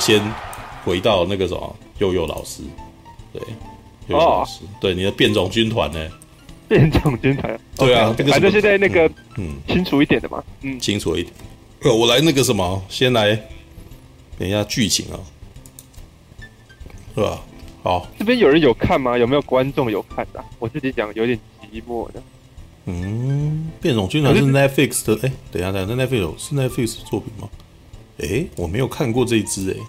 先回到那个什么幼幼老师，对，幼幼老师，哦、对你的变种军团呢？变种军团，对啊，反正现在那个嗯，清楚一点的嘛，嗯，清楚一点。我来那个什么，先来等一下剧情啊，是吧？好，这边有人有看吗？有没有观众有看的？我自己讲有点寂寞的。嗯，变种军团是 Netflix 的，哎、欸，等一下，等一下，Netflix 是 Netflix 的作品吗？哎、欸，我没有看过这一支，哎，对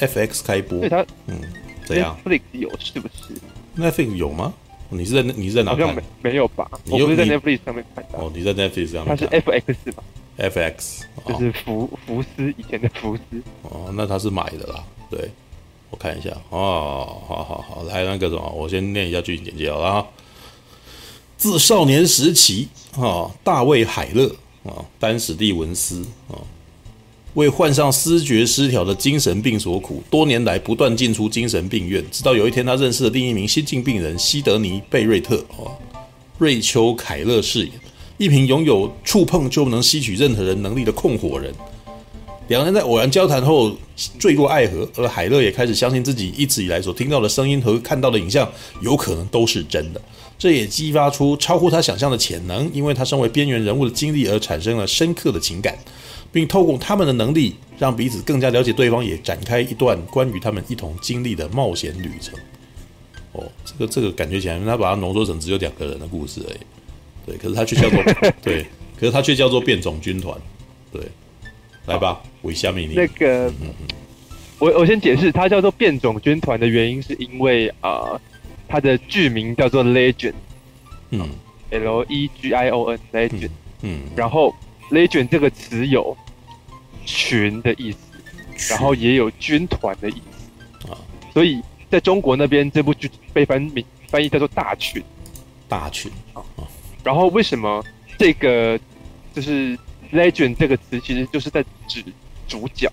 ，FX 开播，对它，嗯，怎样？Netflix 有是不是？Netflix 有吗？你是在你是在哪看？好像没没有吧？我不是在 Netflix 上面看的。哦，你在 Netflix 上面看。它是 FX 吧？FX 就是福福斯以前的福斯。哦，那他是买的啦。对，我看一下。哦，好好好，来那个什么，我先念一下剧情简介好了啊。自少年时期，啊，大卫海勒啊，丹史蒂文斯啊，为患上思觉失调的精神病所苦，多年来不断进出精神病院，直到有一天，他认识了另一名新晋病人西德尼贝瑞特啊，瑞秋凯勒饰演，一名拥有触碰就能吸取任何人能力的控火人。两人在偶然交谈后坠入爱河，而海勒也开始相信自己一直以来所听到的声音和看到的影像有可能都是真的。这也激发出超乎他想象的潜能，因为他身为边缘人物的经历而产生了深刻的情感，并透过他们的能力让彼此更加了解对方，也展开一段关于他们一同经历的冒险旅程。哦，这个这个感觉起来，他把它浓缩成只有两个人的故事而已。对，可是他却叫做 对，可是他却叫做变种军团。对，来吧，韦夏米尼。那个，嗯嗯嗯我我先解释，它叫做变种军团的原因，是因为啊。呃它的剧名叫做 Legend，嗯，L E G I O N Legion，嗯，嗯然后 Legion 这个词有群的意思，然后也有军团的意思啊，所以在中国那边这部剧被翻名翻译叫做大群，大群啊，然后为什么这个就是 legend 这个词其实就是在指主角，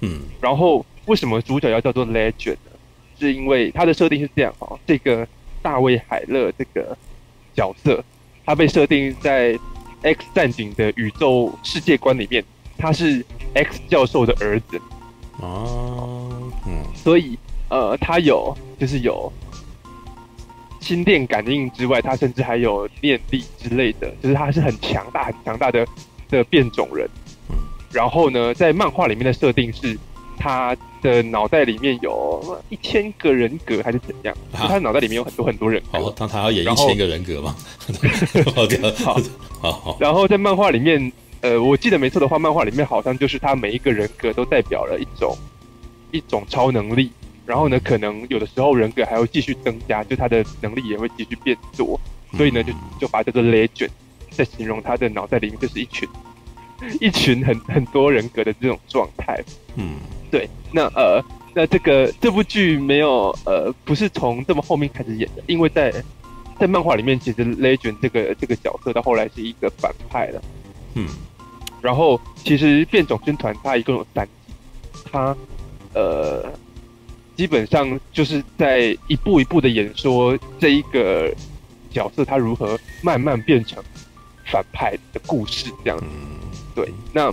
嗯，然后为什么主角要叫做 legend 呢？是因为它的设定是这样哦，这个大卫海勒这个角色，他被设定在 X 战警的宇宙世界观里面，他是 X 教授的儿子哦，嗯，所以呃，他有就是有心电感应之外，他甚至还有念力之类的，就是他是很强大、很强大的的变种人。然后呢，在漫画里面的设定是他。的脑袋里面有一千个人格还是怎样？啊、他脑袋里面有很多很多人格。好，他他要演一千个人格吗？好，好，好。然后在漫画里面，呃，我记得没错的话，漫画里面好像就是他每一个人格都代表了一种一种超能力。然后呢，可能有的时候人格还会继续增加，就他的能力也会继续变多。所以呢，就就把这个 legend 在形容他的脑袋里面就是一群 一群很很多人格的这种状态。嗯。对，那呃，那这个这部剧没有呃，不是从这么后面开始演的，因为在在漫画里面，其实 Legend 这个这个角色到后来是一个反派了，嗯，然后其实变种军团它一共有三集，它呃基本上就是在一步一步的演说这一个角色他如何慢慢变成反派的故事这样子，对，那。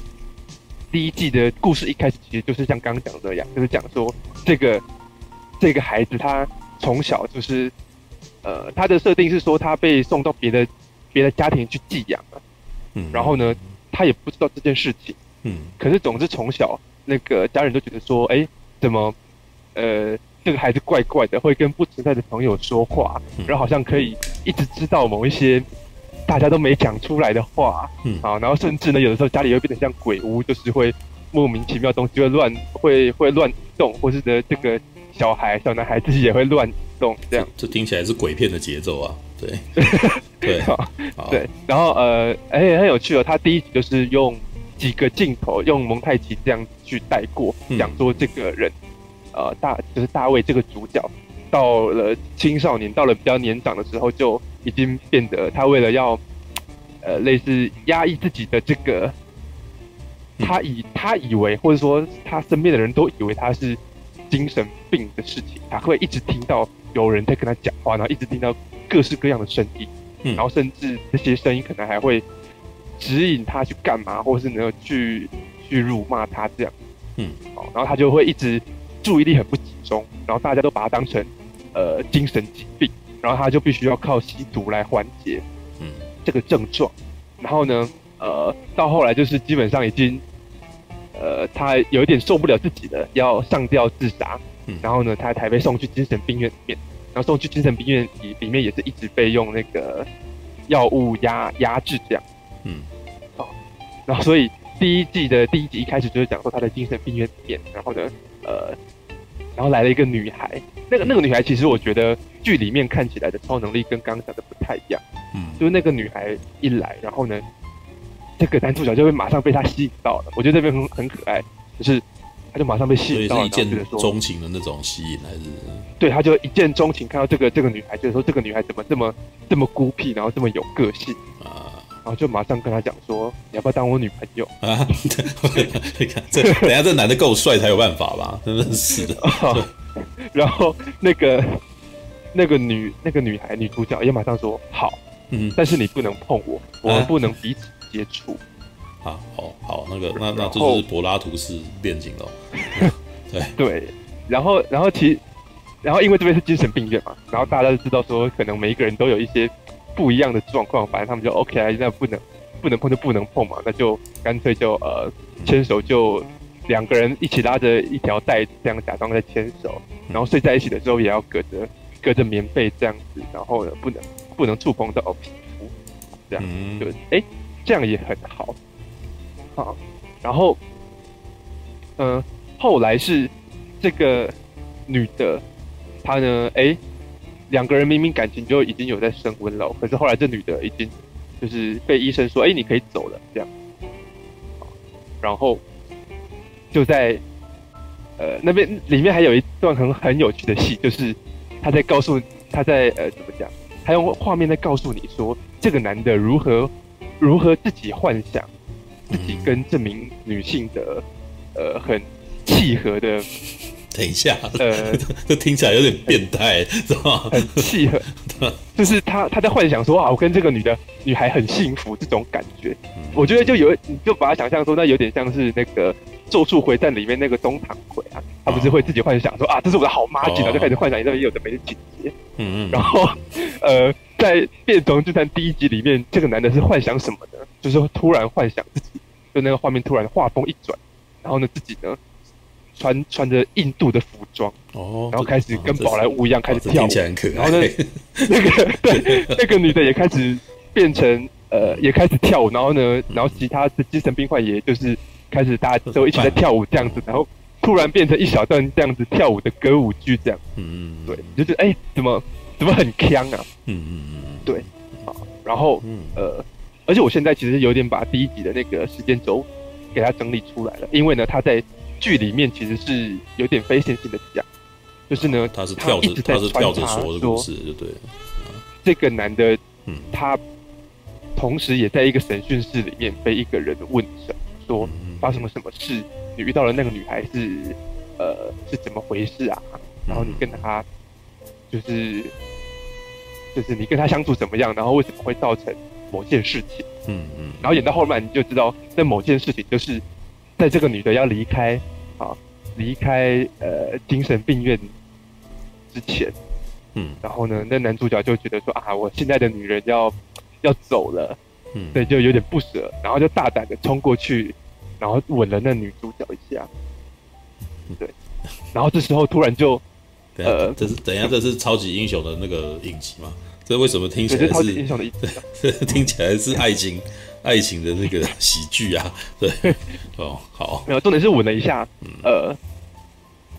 第一季的故事一开始其实就是像刚刚讲的这样，就是讲说这个这个孩子他从小就是，呃，他的设定是说他被送到别的别的家庭去寄养了，嗯，然后呢，他也不知道这件事情，嗯，可是总之从小那个家人都觉得说，哎，怎么，呃，这个孩子怪怪的，会跟不存在的朋友说话，然后好像可以一直知道某一些。大家都没讲出来的话，嗯，啊，然后甚至呢，有的时候家里会变得像鬼屋，就是会莫名其妙东西会乱，会会乱动，或是呢，这个小孩小男孩自己也会乱动，这样。这，这听起来是鬼片的节奏啊，对，对，好。对，然后呃，哎，很有趣哦，他第一集就是用几个镜头，用蒙太奇这样去带过，讲说这个人，呃，大就是大卫这个主角，到了青少年，到了比较年长的时候就。已经变得，他为了要，呃，类似压抑自己的这个，他以他以为，或者说他身边的人都以为他是精神病的事情，他会一直听到有人在跟他讲话，然后一直听到各式各样的声音，然后甚至这些声音可能还会指引他去干嘛，或是能够去去辱骂他这样，嗯，好，然后他就会一直注意力很不集中，然后大家都把他当成呃精神疾病，然后他就必须要靠吸毒来缓解嗯。这个症状，然后呢，呃，到后来就是基本上已经呃他有一点受不了自己了，要上吊自杀，嗯。然后呢，他才被送去精神病院里面，然后送去精神病院里里面也是一直被用那个药物压压制这样。嗯。然后，所以第一季的第一集一开始就是讲说他在精神病院里面，然后呢，呃，然后来了一个女孩，那个那个女孩其实我觉得剧里面看起来的超能力跟刚刚讲的不太一样，嗯，就是那个女孩一来，然后呢，这个男主角就会马上被她吸引到了，我觉得这边很很可爱，就是他就马上被吸引到了，一见钟情的那种吸引，还是对，他就一见钟情，看到这个这个女孩，觉得说这个女孩怎么这么这么孤僻，然后这么有个性，啊然后就马上跟他讲说，你要不要当我女朋友？啊？你看这，等下这男的够帅才有办法吧？真的是的，然后那个那个女那个女孩女主角也马上说好，嗯但是你不能碰我，我们不能彼此接触。啊，好好，那个那那这就是柏拉图式恋情喽。对，对，然后然后其然后因为这边是精神病院嘛，然后大家都知道说可能每一个人都有一些不一样的状况，反正他们就 OK 啊，那不能不能碰就不能碰嘛，那就干脆就呃牵手就两个人一起拉着一条带，这样假装在牵手，然后睡在一起的时候也要隔着隔着棉被这样子，然后呢不能不能触碰到皮肤，这样嗯就哎这样也很好，好，然后嗯、呃、后来是这个女的，她呢哎。诶两个人明明感情就已经有在升温了，可是后来这女的已经就是被医生说，哎，你可以走了，这样。然后就在呃那边里面还有一段很很有趣的戏，就是他在告诉他在呃怎么讲，他用画面在告诉你说，这个男的如何如何自己幻想自己跟这名女性的呃很契合的。等一下，呃，这听起来有点变态，知道吗？很契合，就是他他在幻想说啊，我跟这个女的女孩很幸福这种感觉。我觉得就有，你就把它想象说，那有点像是那个《咒术回战》里面那个东堂葵啊，他不是会自己幻想说啊，这是我的好妈吉，然后就开始幻想一边有的没的情节。嗯嗯。然后，呃，在《变种之战》第一集里面，这个男的是幻想什么呢？就是突然幻想自己，就那个画面突然画风一转，然后呢自己呢。穿穿着印度的服装，哦，然后开始跟宝莱坞一样开始跳舞，听起来很可爱。然后呢，那个 对那个女的也开始变成呃，也开始跳舞，然后呢，然后其他的精神病患也就是开始大家都一起在跳舞这样子，然后突然变成一小段这样子跳舞的歌舞剧这样，嗯嗯，对，就是哎，怎么怎么很锵啊？嗯嗯嗯，对，好，然后呃，而且我现在其实有点把第一集的那个时间轴给它整理出来了，因为呢，他在。剧里面其实是有点非线性的讲，就是呢，他是跳着，他是跳着说的故事，就对。这个男的，嗯，他同时也在一个审讯室里面被一个人问审，说发生了什么事，你遇到了那个女孩是呃是怎么回事啊？然后你跟他就是就是你跟他相处怎么样？然后为什么会造成某件事情？嗯嗯，然后演到后面你就知道，那某件事情就是。在这个女的要离开，啊，离开呃精神病院之前，嗯，然后呢，那男主角就觉得说啊，我现在的女人要要走了，嗯，对，就有点不舍，然后就大胆的冲过去，然后吻了那女主角一下，对，然后这时候突然就，呃，这是等一下，这是超级英雄的那个影集吗？这为什么听起来是英雄的意思？听起来是爱情。爱情的那个喜剧啊，对，哦，好，没有，重点是吻了一下，呃，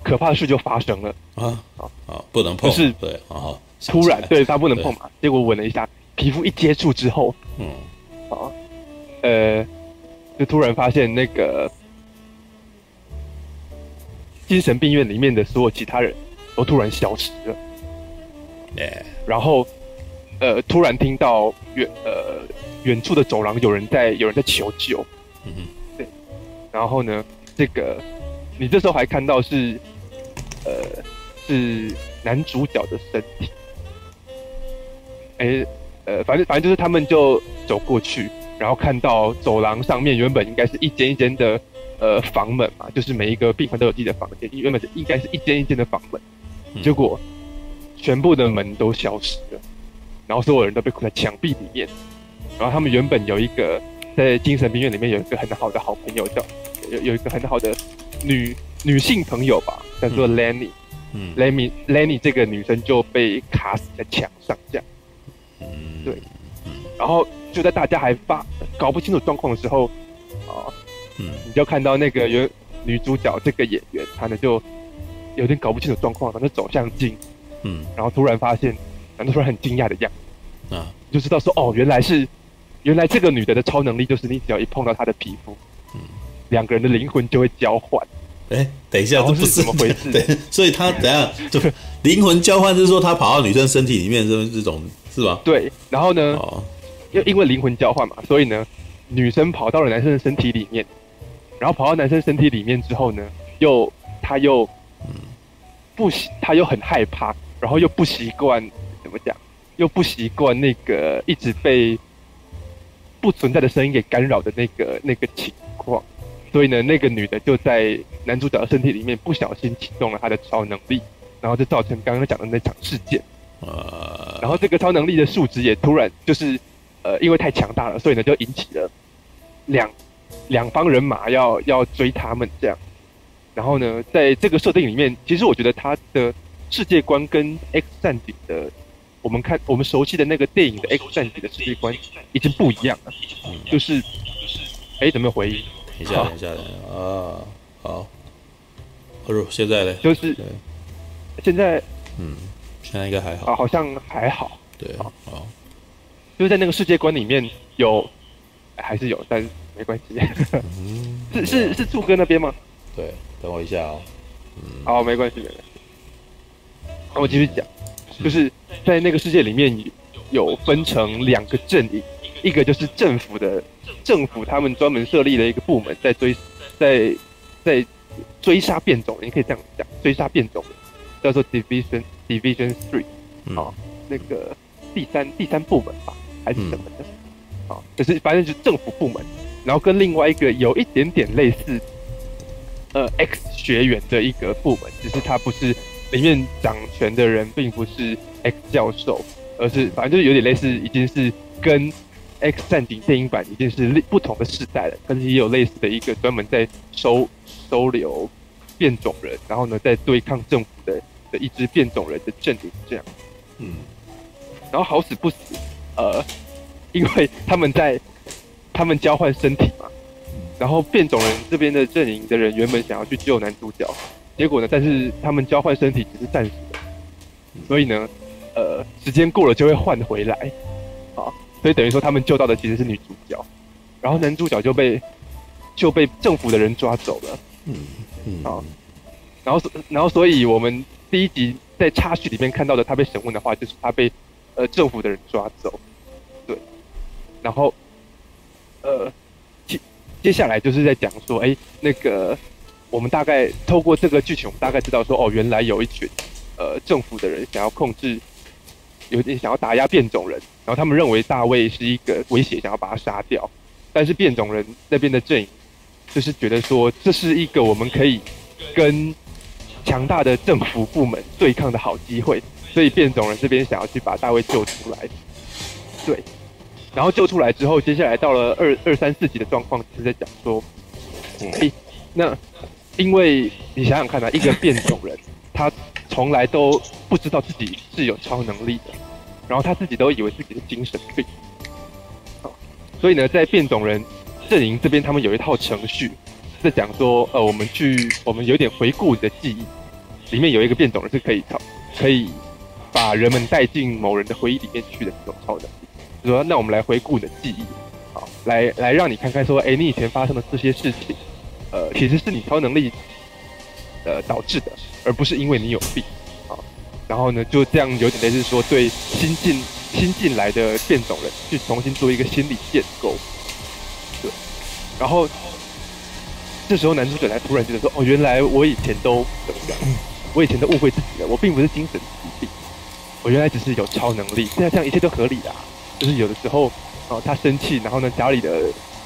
可怕的事就发生了啊，啊，不能碰，就是对，啊，突然对他不能碰嘛，结果吻了一下，皮肤一接触之后，嗯，啊，呃，就突然发现那个精神病院里面的所有其他人都突然消失了，耶，然后，呃，突然听到远呃。远处的走廊有人在，有人在求救。嗯哼，对。然后呢，这个你这时候还看到是，呃，是男主角的身体。哎，呃，反正反正就是他们就走过去，然后看到走廊上面原本应该是一间一间的呃房门嘛，就是每一个病房都有自己的房间，原本是应该是一间一间的房门，嗯、结果全部的门都消失了，然后所有人都被困在墙壁里面，然后他们原本有一个在精神病院里面有一个很好的好朋友叫有有一个很好的女女性朋友吧，叫做 Lenny，嗯，Lenny Lenny 这个女生就被卡死在墙上这样，嗯，对，然后就在大家还发搞不清楚状况的时候，啊，嗯，你就看到那个原女主角这个演员，她呢就有点搞不清楚状况，然后走向镜，嗯，然后突然发现，然后突然很惊讶的样子，啊，就知道说哦，原来是原来这个女的的超能力就是你只要一碰到她的皮肤，嗯，两个人的灵魂就会交换。哎，等一下，这不是怎么回事？对，所以他 等下就灵魂交换，就是说他跑到女生身体里面，这这种是吧？对，然后呢，哦，因因为灵魂交换嘛，所以呢，女生跑到了男生的身体里面，然后跑到男生身体里面之后呢，又他又不习，他又很害怕，然后又不习惯，怎么讲？又不习惯那个一直被不存在的声音给干扰的那个那个情况。所以呢，那个女的就在男主角的身体里面不小心启动了她的超能力，然后就造成刚刚讲的那场事件。呃，然后这个超能力的数值也突然就是，呃，因为太强大了，所以呢就引起了两两方人马要要追他们这样。然后呢，在这个设定里面，其实我觉得他的世界观跟 X 战警的我们看我们熟悉的那个电影的 X 战警的世界观已经不一样了，就是就是哎，怎么有回应？等一下，等一下，啊，好，不是现在嘞，就是现在，嗯，现在应该还好，啊，好像还好，对，好，就是在那个世界观里面有，还是有，但是没关系，嗯，是是是柱哥那边吗？对，等我一下哦，嗯，好，没关系，没关系，那我继续讲，就是在那个世界里面有分成两个阵营，一个就是政府的。政府他们专门设立了一个部门，在追，在在追杀变种人，你可以这样讲，追杀变种人叫做 Division Division Three，啊，那个第三第三部门吧，还是什么的，啊、嗯，就是反正就是政府部门，然后跟另外一个有一点点类似，呃，X 学园的一个部门，只是他不是里面掌权的人，并不是 X 教授，而是反正就是有点类似，已经是跟。X 战警电影版已经是不同的世代了，但是也有类似的一个专门在收收留变种人，然后呢，在对抗政府的的一支变种人的阵营这样。嗯，然后好死不死，呃，因为他们在他们交换身体嘛，然后变种人这边的阵营的人原本想要去救男主角，结果呢，但是他们交换身体只是暂时的，所以呢，呃，时间过了就会换回来。啊所以等于说，他们救到的其实是女主角，然后男主角就被就被政府的人抓走了。嗯嗯啊，然后然后所以我们第一集在插叙里面看到的他被审问的话，就是他被呃政府的人抓走。对，然后呃接接下来就是在讲说，哎，那个我们大概透过这个剧情，我们大概知道说，哦，原来有一群呃政府的人想要控制。有点想要打压变种人，然后他们认为大卫是一个威胁，想要把他杀掉。但是变种人那边的阵营就是觉得说，这是一个我们可以跟强大的政府部门对抗的好机会，所以变种人这边想要去把大卫救出来。对，然后救出来之后，接下来到了二二三四集的状况，是在讲说，哎，那因为你想想看啊，一个变种人他。从来都不知道自己是有超能力的，然后他自己都以为自己是精神病。所以呢，在变种人阵营这边，他们有一套程序，在讲说，呃，我们去，我们有点回顾你的记忆，里面有一个变种人是可以超，可以把人们带进某人的回忆里面去的这种超能力。就说，那我们来回顾你的记忆，好，来来让你看看，说，哎，你以前发生的这些事情，呃，其实是你超能力。呃，导致的，而不是因为你有病啊。然后呢，就这样有点类似说，对新进新进来的变种人去重新做一个心理建构。对。然后这时候男主角才突然觉得说：“哦，原来我以前都怎么样？我以前都误会自己了。我并不是精神疾病，我原来只是有超能力。现在这样一切都合理啊。就是有的时候，哦，他生气，然后呢，家里的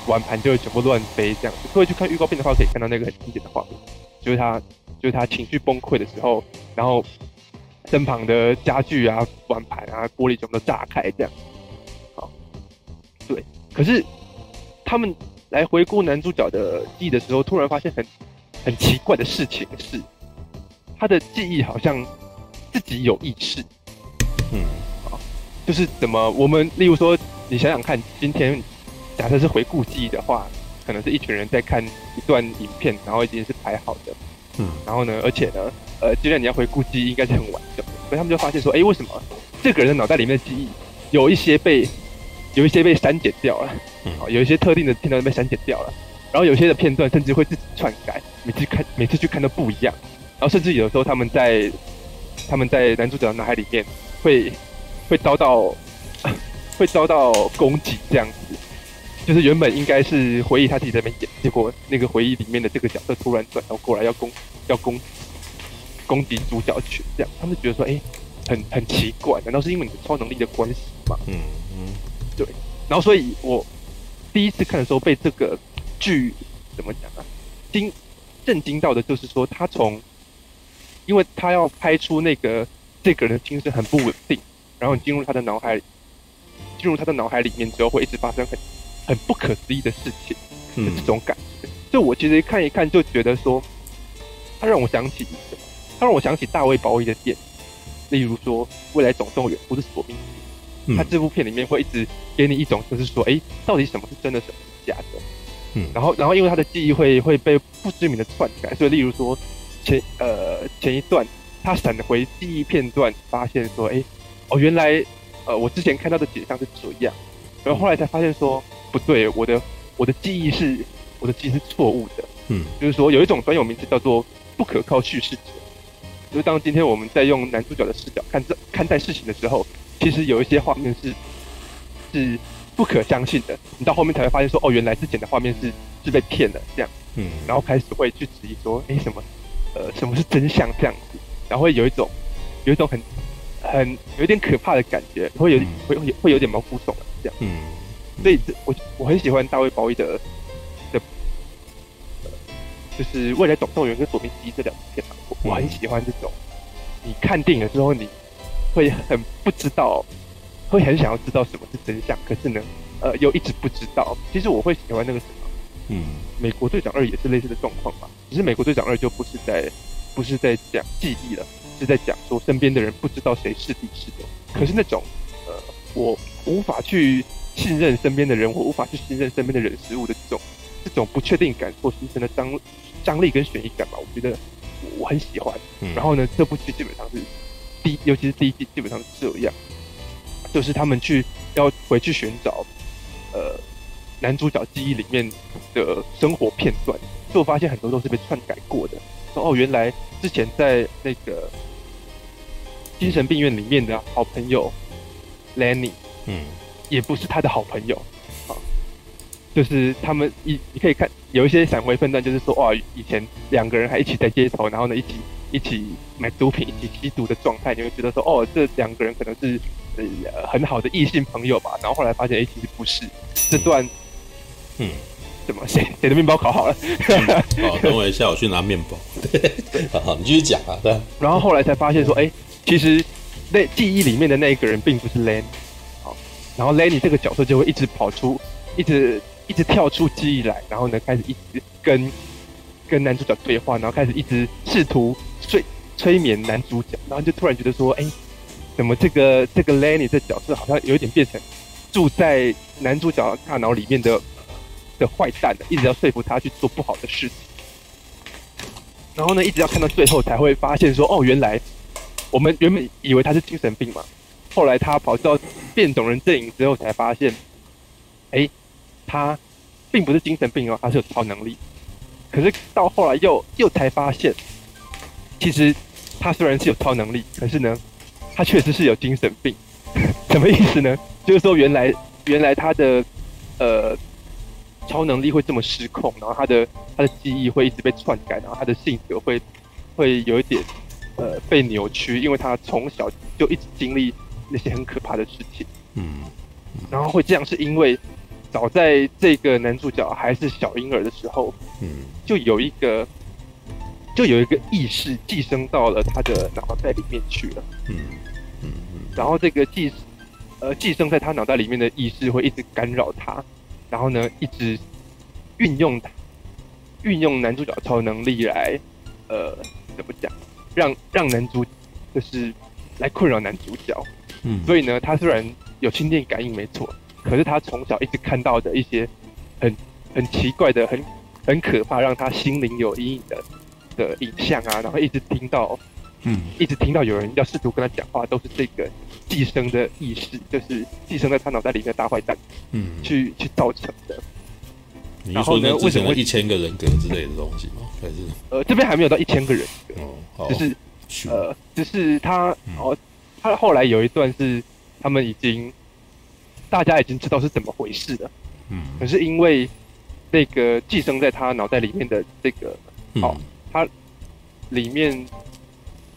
碗盘就会全部乱飞这样子。各位去看预告片的话，可以看到那个很经典的画面，就是他就是他情绪崩溃的时候，然后身旁的家具啊、碗盘啊、玻璃全部都炸开这样。好，对。可是他们来回顾男主角的记忆的时候，突然发现很很奇怪的事情是，他的记忆好像自己有意识。嗯，好，就是怎么我们例如说。你想想看，今天假设是回顾记忆的话，可能是一群人在看一段影片，然后已经是排好的，嗯，然后呢，而且呢，呃，既然你要回顾记忆，应该是很完整的，所以他们就发现说，哎，为什么这个人的脑袋里面的记忆有一些被有一些被删减掉了，嗯，有一些特定的片段被删减掉了，然后有些的片段甚至会自己篡改，每次看每次去看都不一样，然后甚至有的时候他们在他们在男主角的脑海里面会会遭到。会遭到攻击，这样子，就是原本应该是回忆他自己在那边演，结果那个回忆里面的这个角色突然转头过来要攻，要攻，攻击主角群，这样，他们觉得说，哎，很很奇怪，难道是因为你的超能力的关系吗？嗯嗯，对。然后，所以我第一次看的时候被这个剧怎么讲啊，惊震惊到的就是说，他从，因为他要拍出那个这个人的精神很不稳定，然后你进入他的脑海。进入他的脑海里面之后，会一直发生很很不可思议的事情，嗯，这种感觉。就我其实看一看就觉得说，他让我想起什么？他让我想起大卫鲍伊的电影，例如说《未来总动员》或是《索命》。他这部片里面会一直给你一种就是说，哎，到底什么是真的，什么是假的？嗯，然后然后因为他的记忆会会被不知名的篡改，所以例如说前呃前一段他闪回记忆片段，发现说，哎，哦原来。呃，我之前看到的景象是这样，然后后来才发现说不对，我的我的记忆是我的记忆是错误的，嗯，就是说有一种专有名词叫做不可靠叙事者，就是当今天我们在用男主角的视角看这看待事情的时候，其实有一些画面是是不可相信的，你到后面才会发现说哦，原来之前的画面是是被骗了这样，嗯，然后开始会去质疑说，哎，什么呃什么是真相这样子，然后会有一种有一种很。很有点可怕的感觉，会有会会会有点毛骨悚然这样。嗯，所以我我很喜欢大卫鲍伊的的，就是《未来总动员》跟《索命机》这两部片我我很喜欢这种，你看电影的时候你会很不知道，会很想要知道什么是真相，可是呢，呃，又一直不知道。其实我会喜欢那个什么，嗯，《美国队长二》也是类似的状况吧，只是《美国队长二》就不是在不是在讲记忆了。是在讲说身边的人不知道谁是敌是友，可是那种呃，我无法去信任身边的人，我无法去信任身边的人事物的这种这种不确定感所形成的张张力跟悬疑感吧，我觉得我很喜欢。然后呢，这部剧基本上是第，尤其是第一季基本上是这样，就是他们去要回去寻找呃男主角记忆里面的生活片段，就发现很多都是被篡改过的。说哦，原来之前在那个精神病院里面的好朋友 Lenny，嗯，也不是他的好朋友，啊，就是他们一你可以看有一些闪回片段，就是说哇，以前两个人还一起在街头，然后呢一起一起买毒品、一起吸毒的状态，你会觉得说哦，这两个人可能是呃很好的异性朋友吧，然后后来发现哎，其实不是，这段，嗯。怎么？谁谁的面包烤好了？好，等我一下，我去拿面包。好好，你继续讲啊。对。然后后来才发现说，哎，其实那记忆里面的那一个人并不是 Lenny。然后 Lenny 这个角色就会一直跑出，一直一直跳出记忆来，然后呢开始一直跟跟男主角对话，然后开始一直试图催催眠男主角，然后就突然觉得说，哎，怎么这个这个 Lenny 这角色好像有一点变成住在男主角大脑里面的。的坏蛋了，一直要说服他去做不好的事情，然后呢，一直要看到最后才会发现说，哦，原来我们原本以为他是精神病嘛，后来他跑到变种人阵营之后才发现，哎，他并不是精神病哦，他是有超能力。可是到后来又又才发现，其实他虽然是有超能力，可是呢，他确实是有精神病。什么意思呢？就是说原来原来他的呃。超能力会这么失控，然后他的他的记忆会一直被篡改，然后他的性格会会有一点呃被扭曲，因为他从小就一直经历那些很可怕的事情。嗯，然后会这样是因为早在这个男主角还是小婴儿的时候，嗯，就有一个，就有一个意识寄生到了他的脑袋里面去了，嗯嗯嗯，然后这个寄呃寄生在他脑袋里面的意识会一直干扰他，然后呢一直运用他运用男主角超能力来呃怎么讲，让让男主就是来困扰男主角，嗯，所以呢他虽然有心电感应没错。可是他从小一直看到的一些很很奇怪的、很很可怕，让他心灵有阴影的的影像啊，然后一直听到，嗯，一直听到有人要试图跟他讲话，都是这个寄生的意识，就是寄生在他脑袋里面的大坏蛋，嗯，去去造成的。你说呢？为什么一千个人格之类的东西吗？还是呃，这边还没有到一千个人格，哦，好，就是呃，只是他哦，他后来有一段是他们已经。大家已经知道是怎么回事了，嗯，可是因为那个寄生在他脑袋里面的这个，哦，他里面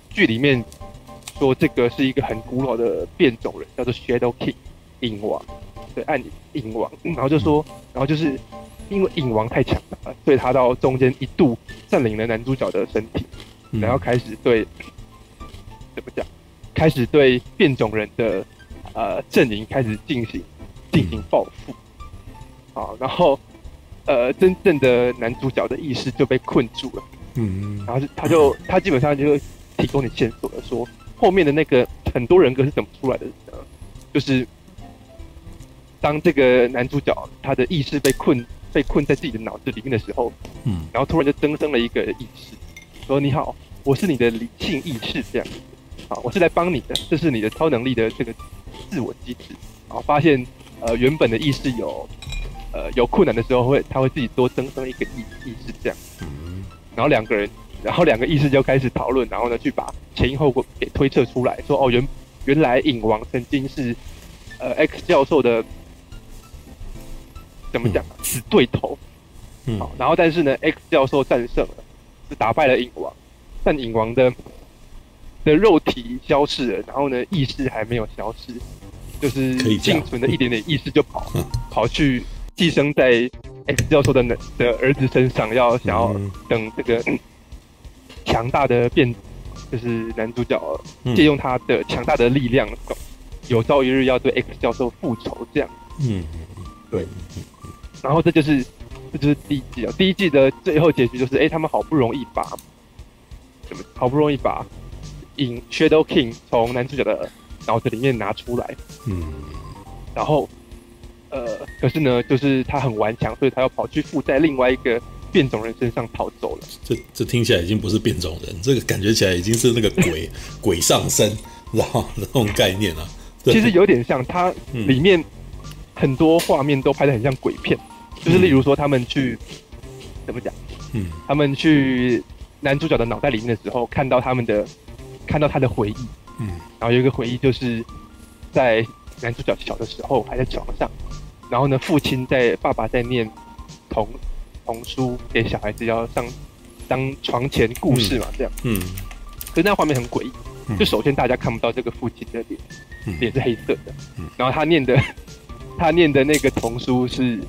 剧里面说这个是一个很古老的变种人，叫做 Shadow King 影王，对，暗影王，然后就说，然后就是因为影王太强大了，所以他到中间一度占领了男主角的身体，然后开始对怎么讲，开始对变种人的。呃，阵营开始进行进行报复，好，然后呃，真正的男主角的意识就被困住了，嗯，然后就他就他基本上就提供你线索了，说后面的那个很多人格是怎么出来的呢？就是当这个男主角他的意识被困被困在自己的脑子里面的时候，嗯，然后突然就增生了一个意识，说你好，我是你的理性意识。这样。子，好，我是来帮你的，这是你的超能力的这个。自我机制，然后发现，呃，原本的意识有，呃，有困难的时候会，他会自己多增生一个意意识这样，嗯，然后两个人，然后两个意识就开始讨论，然后呢，去把前因后果给推测出来，说，哦，原原来影王曾经是，呃，X 教授的，怎么讲，死对头，嗯，好，然后但是呢，X 教授战胜了，是打败了影王，但影王的。的肉体消失了，然后呢，意识还没有消失，就是幸存的一点点意识就跑跑去寄生在 X 教授的的儿子身上，要想要等这个强大的变，就是男主角借用他的强大的力量，有朝一日要对 X 教授复仇这样。嗯，对。然后这就是这就是第一季啊，第一季的最后结局就是，哎，他们好不容易把，怎么好不容易把。影 Shadow King 从男主角的脑子里面拿出来，嗯，然后，呃，可是呢，就是他很顽强，所以他要跑去附在另外一个变种人身上逃走了。这这听起来已经不是变种人，这个感觉起来已经是那个鬼 鬼上身，然后那种概念啊。其实有点像，它里面很多画面都拍的很像鬼片，嗯、就是例如说他们去怎么讲，嗯，他们去男主角的脑袋里面的时候，看到他们的。看到他的回忆，嗯，然后有一个回忆就是，在男主角小的时候还在床上，然后呢，父亲在爸爸在念童童书给小孩子要上当床前故事嘛，这样，嗯，可是那画面很诡异，就首先大家看不到这个父亲的脸，脸是黑色的，然后他念的 他念的那个童书是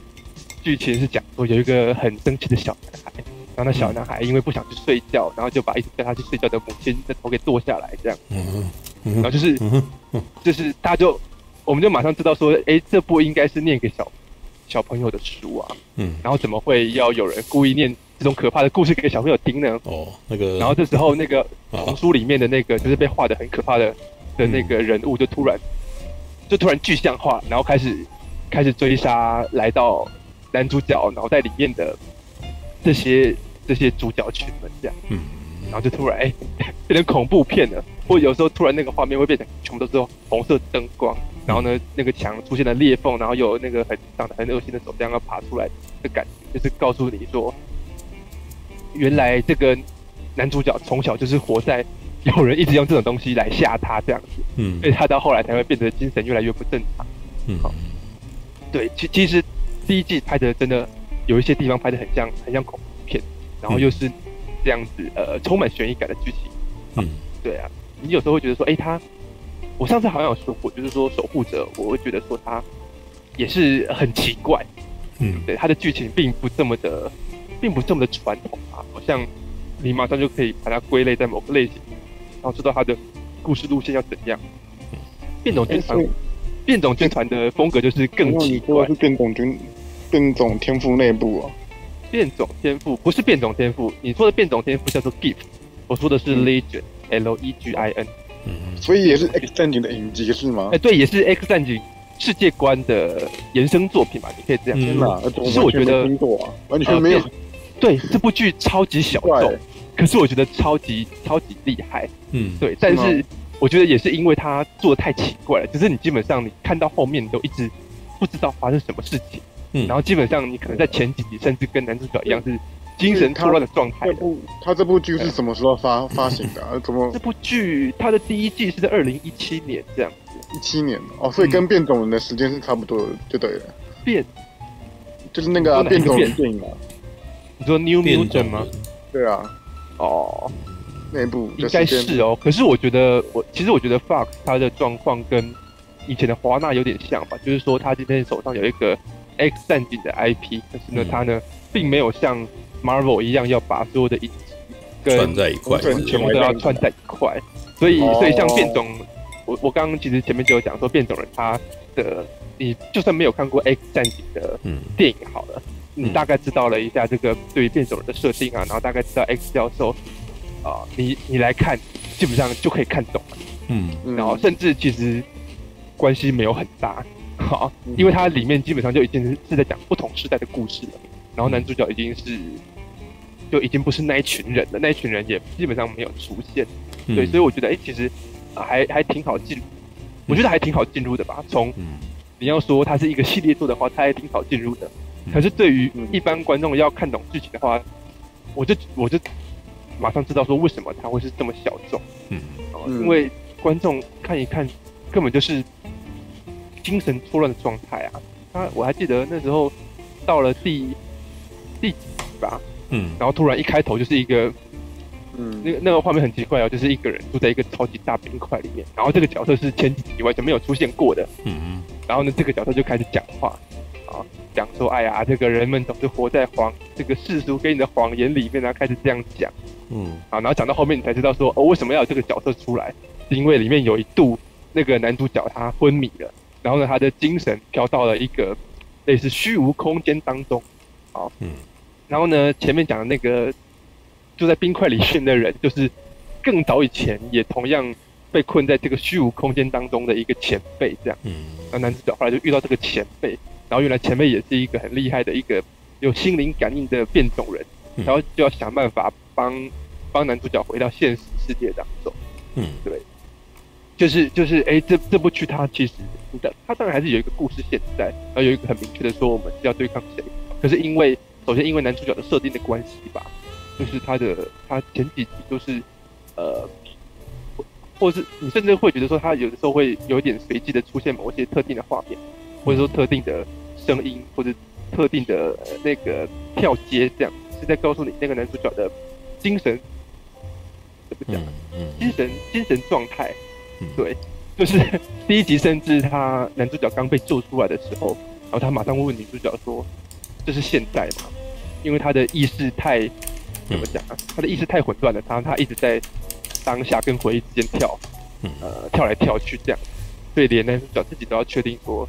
剧情是讲说有一个很生气的小男孩。然后那小男孩因为不想去睡觉，然后就把一直带他去睡觉的母亲的头给剁下来，这样。嗯嗯、然后就是，就是他就，我们就马上知道说，哎，这不应该是念给小小朋友的书啊。嗯。然后怎么会要有人故意念这种可怕的故事给小朋友听呢？哦，那个。然后这时候，那个 童书里面的那个就是被画的很可怕的的那个人物，就突然，就突然具象化，然后开始开始追杀来到男主角脑袋里面的这些。这些主角群们这样，嗯，然后就突然哎、欸，变成恐怖片了，或者有时候突然那个画面会变成全部都是红色灯光，然后呢，那个墙出现了裂缝，然后有那个很长得很恶心的手这样要爬出来的感觉，就是告诉你说，原来这个男主角从小就是活在有人一直用这种东西来吓他这样子，嗯，所以他到后来才会变得精神越来越不正常，嗯，好，对，其其实第一季拍的真的有一些地方拍的很像很像恐怖片。然后又是这样子，呃，充满悬疑感的剧情。嗯，对啊，你有时候会觉得说，哎，他，我上次好像有说过，就是说守护者，我会觉得说他也是很奇怪。嗯，对，他的剧情并不这么的，并不这么的传统啊，好像你马上就可以把它归类在某个类型，然后知道他的故事路线要怎样。变种军团，变种军团的风格就是更奇怪。是变种军，变种天赋内部啊？变种天赋不是变种天赋，你说的变种天赋叫做 Gift，我说的是 Legion，L E G I N。嗯，所以也是 X 战警的影集是吗？哎，对，也是 X 战警世界观的延伸作品嘛，你可以这样说。嗯，其实我觉得完全没有。对，这部剧超级小众，可是我觉得超级超级厉害。嗯，对，但是。我觉得也是因为它做的太奇怪了，就是你基本上你看到后面你都一直不知道发生什么事情，嗯，然后基本上你可能在前几集甚至跟男主角一样是精神错乱的状态。这部他这部剧是什么时候发发行的？啊？怎么？这部剧它的第一季是在二零一七年这样子。一七年哦，所以跟变种人的时间是差不多的，就对了。变，就是那个变种人电影啊。你说 New Mutant 吗？对啊。哦。那部应该是哦，可是我觉得我其实我觉得 Fox 它的状况跟以前的华纳有点像吧，就是说他今天手上有一个 X 战警的 IP，但是呢，他呢并没有像 Marvel 一样要把所有的影集跟串在一块，全部都要串在一块，所以所以像变种，我我刚刚其实前面就有讲说变种人他的，你就算没有看过 X 战警的电影好了，你大概知道了一下这个对于变种人的设定啊，然后大概知道 X 教授。啊，你你来看，基本上就可以看懂了。嗯，然后甚至其实关系没有很大，好，因为它里面基本上就已经是是在讲不同时代的故事了。然后男主角已经是就已经不是那一群人了，那一群人也基本上没有出现。对，所以我觉得，哎，其实还还挺好进，我觉得还挺好进入的吧。从你要说它是一个系列作的话，它还挺好进入的。可是对于一般观众要看懂剧情的话，我就我就。马上知道说为什么它会是这么小众，嗯，因为观众看一看，根本就是精神错乱的状态啊。他我还记得那时候到了第第几集吧，嗯，然后突然一开头就是一个，嗯，那个那个画面很奇怪哦，就是一个人住在一个超级大冰块里面，然后这个角色是前几集完全没有出现过的，嗯，然后呢，这个角色就开始讲话。讲说，哎呀，这个人们总是活在谎这个世俗给你的谎言里面，然后开始这样讲，嗯，啊，然后讲到后面你才知道说，哦，为什么要有这个角色出来？是因为里面有一度那个男主角他昏迷了，然后呢，他的精神飘到了一个类似虚无空间当中，好，嗯，然后呢，前面讲的那个住在冰块里面的人，就是更早以前也同样被困在这个虚无空间当中的一个前辈，这样，嗯，那男主角后来就遇到这个前辈。然后原来前辈也是一个很厉害的一个有心灵感应的变种人，然后就要想办法帮帮男主角回到现实世界当中。嗯，对，就是就是哎，这这部剧它其实它，它当然还是有一个故事线在，然后有一个很明确的说我们是要对抗谁。可是因为首先因为男主角的设定的关系吧，就是他的他前几集都是呃，或者是你甚至会觉得说他有的时候会有一点随机的出现某些特定的画面。或者说特定的声音，或者特定的那个跳接，这样是在告诉你那个男主角的精神怎么讲？精神精神状态。对，就是第一集，甚至他男主角刚被救出来的时候，然后他马上问女主角说：“这是现在吗？”因为他的意识太怎么讲啊？他的意识太混乱了，他他一直在当下跟回忆之间跳，呃，跳来跳去这样，所以连男主角自己都要确定说。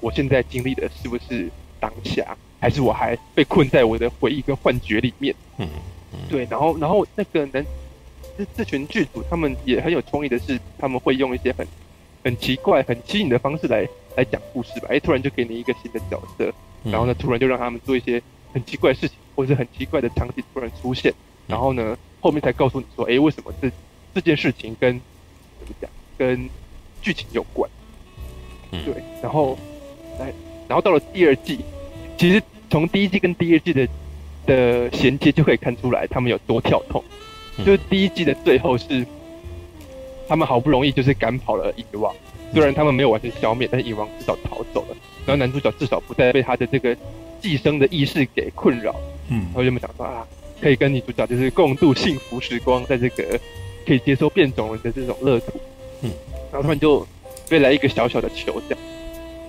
我现在经历的是不是当下，还是我还被困在我的回忆跟幻觉里面？嗯，对。然后，然后那个人，这这群剧组他们也很有创意的是，他们会用一些很很奇怪、很吸引的方式来来讲故事吧。哎，突然就给你一个新的角色，然后呢，突然就让他们做一些很奇怪的事情，或者是很奇怪的场景突然出现，然后呢，后面才告诉你说，哎，为什么这这件事情跟怎么讲，跟剧情有关？嗯，对。然后。来，然后到了第二季，其实从第一季跟第二季的的衔接就可以看出来，他们有多跳痛。就是第一季的最后是，他们好不容易就是赶跑了蚁王，虽然他们没有完全消灭，但是蚁王至少逃走了。然后男主角至少不再被他的这个寄生的意识给困扰。嗯，然后原本想说啊，可以跟女主角就是共度幸福时光，在这个可以接受变种人的这种乐土。嗯，然后他们就飞来一个小小的球这样。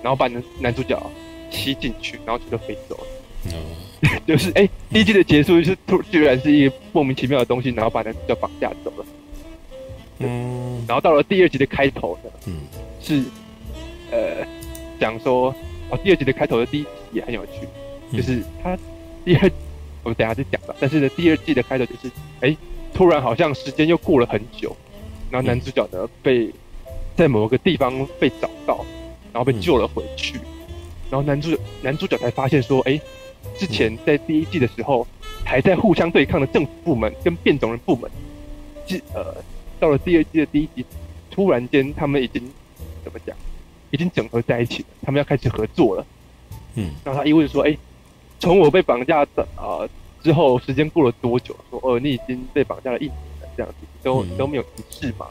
然后把男男主角吸进去，然后就飞走了。嗯，就是哎、欸，第一季的结束就是突居然是一个莫名其妙的东西，然后把男主角绑架走了。嗯，然后到了第二集的开头呢，嗯，是呃讲说哦，第二集的开头的第一集也很有趣，嗯。就是他第二，我们等下再讲吧，但是呢，第二季的开头就是哎、欸，突然好像时间又过了很久，然后男主角呢被在某个地方被找到，然后被救了回去，然后男主角男主角才发现说，哎、欸，之前在第一季的时候还在互相对抗的政府部门跟变种人部门，是呃。到了第二季的第一集，突然间他们已经怎么讲，已经整合在一起了，他们要开始合作了。嗯，然后他一问说：“哎、欸，从我被绑架的啊、呃、之后，时间过了多久？”说：“哦，你已经被绑架了一年了，这样子都、嗯、都没有提示嘛。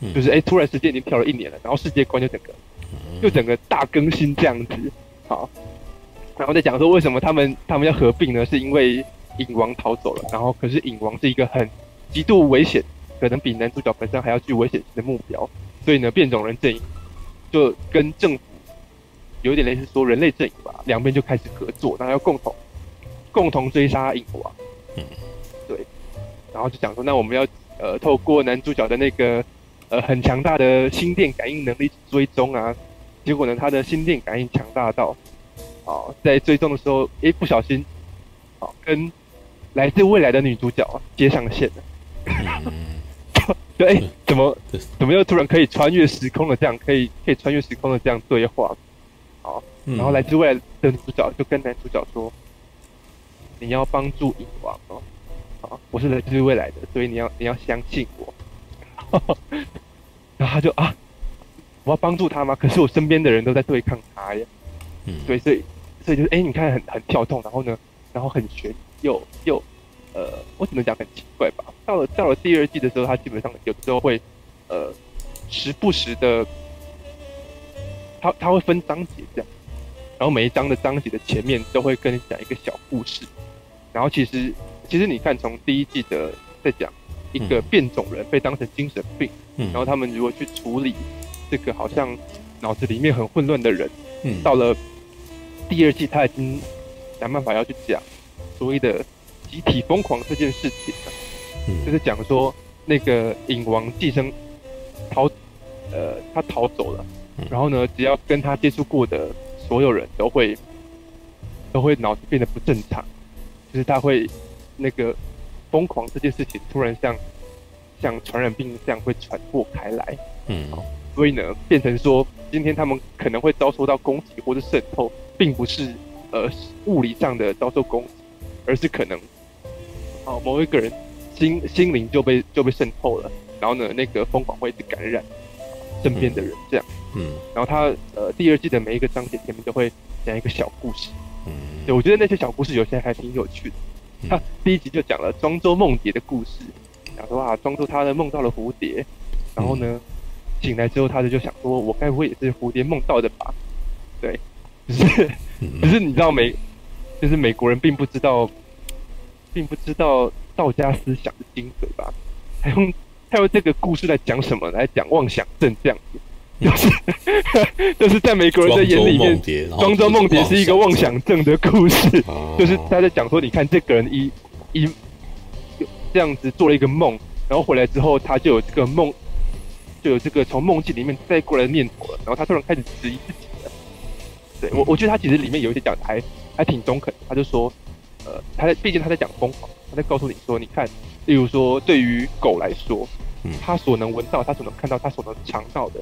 嗯、就是哎、欸，突然时间已经跳了一年了，然后世界观就整个就整个大更新这样子。好，然后再讲说为什么他们他们要合并呢？是因为影王逃走了，然后可是影王是一个很极度危险。可能比男主角本身还要具危险性的目标，所以呢，变种人阵营就跟政府有点类似，说人类阵营吧，两边就开始合作，然后要共同共同追杀影王。嗯，对，然后就讲说，那我们要呃透过男主角的那个呃很强大的心电感应能力追踪啊，结果呢，他的心电感应强大到啊、呃，在追踪的时候，诶、欸，不小心啊、呃，跟来自未来的女主角接上线了。嗯对，哎，怎么怎么又突然可以穿越时空的这样，可以可以穿越时空的这样对话，好，然后来自未来的女主角就跟男主角说：“你要帮助影王哦，啊，我是来自未来的，所以你要你要相信我。”然后他就啊，我要帮助他吗？可是我身边的人都在对抗他呀。嗯，对，所以所以就是哎，你看很很跳动，然后呢，然后很悬，又又。呃，我只能讲很奇怪吧。到了到了第二季的时候，他基本上有的时候会，呃，时不时的，他他会分章节这样，然后每一章的章节的前面都会跟你讲一个小故事。然后其实其实你看，从第一季的在讲一个变种人被当成精神病，嗯，然后他们如何去处理这个好像脑子里面很混乱的人，嗯，到了第二季他已经想办法要去讲所谓的。集体疯狂这件事情，嗯，就是讲说那个影王寄生逃，呃，他逃走了，然后呢，只要跟他接触过的所有人都会都会脑子变得不正常，就是他会那个疯狂这件事情突然像像传染病这样会传播开来，嗯，所以呢，变成说今天他们可能会遭受到攻击或者渗透，并不是呃物理上的遭受攻击，而是可能。哦，某一个人心心灵就被就被渗透了，然后呢，那个疯狂会一直感染身边的人，这样。嗯。然后他呃，第二季的每一个章节前面都会讲一个小故事。嗯。对，我觉得那些小故事有些还挺有趣的。他第一集就讲了庄周梦蝶的故事，讲说啊，庄周他呢梦到了蝴蝶，然后呢醒来之后，他就就想说，我该不会也是蝴蝶梦到的吧？对，只是 只是你知道美，就是美国人并不知道。并不知道道家思想的精髓吧？他用他用这个故事来讲什么？来讲妄想症这样子，就是 就是在美国人的眼里面，庄周梦蝶是一个妄想症的故事，就是他在讲说，你看这个人一一这样子做了一个梦，然后回来之后，他就有这个梦，就有这个从梦境里面带过来的念头了，然后他突然开始质疑自己了。对我，我觉得他其实里面有一些讲的还还挺中肯，他就说。呃，他在，毕竟他在讲疯狂，他在告诉你说，你看，例如说，对于狗来说，嗯，他所能闻到，他所能看到，他所能尝到的，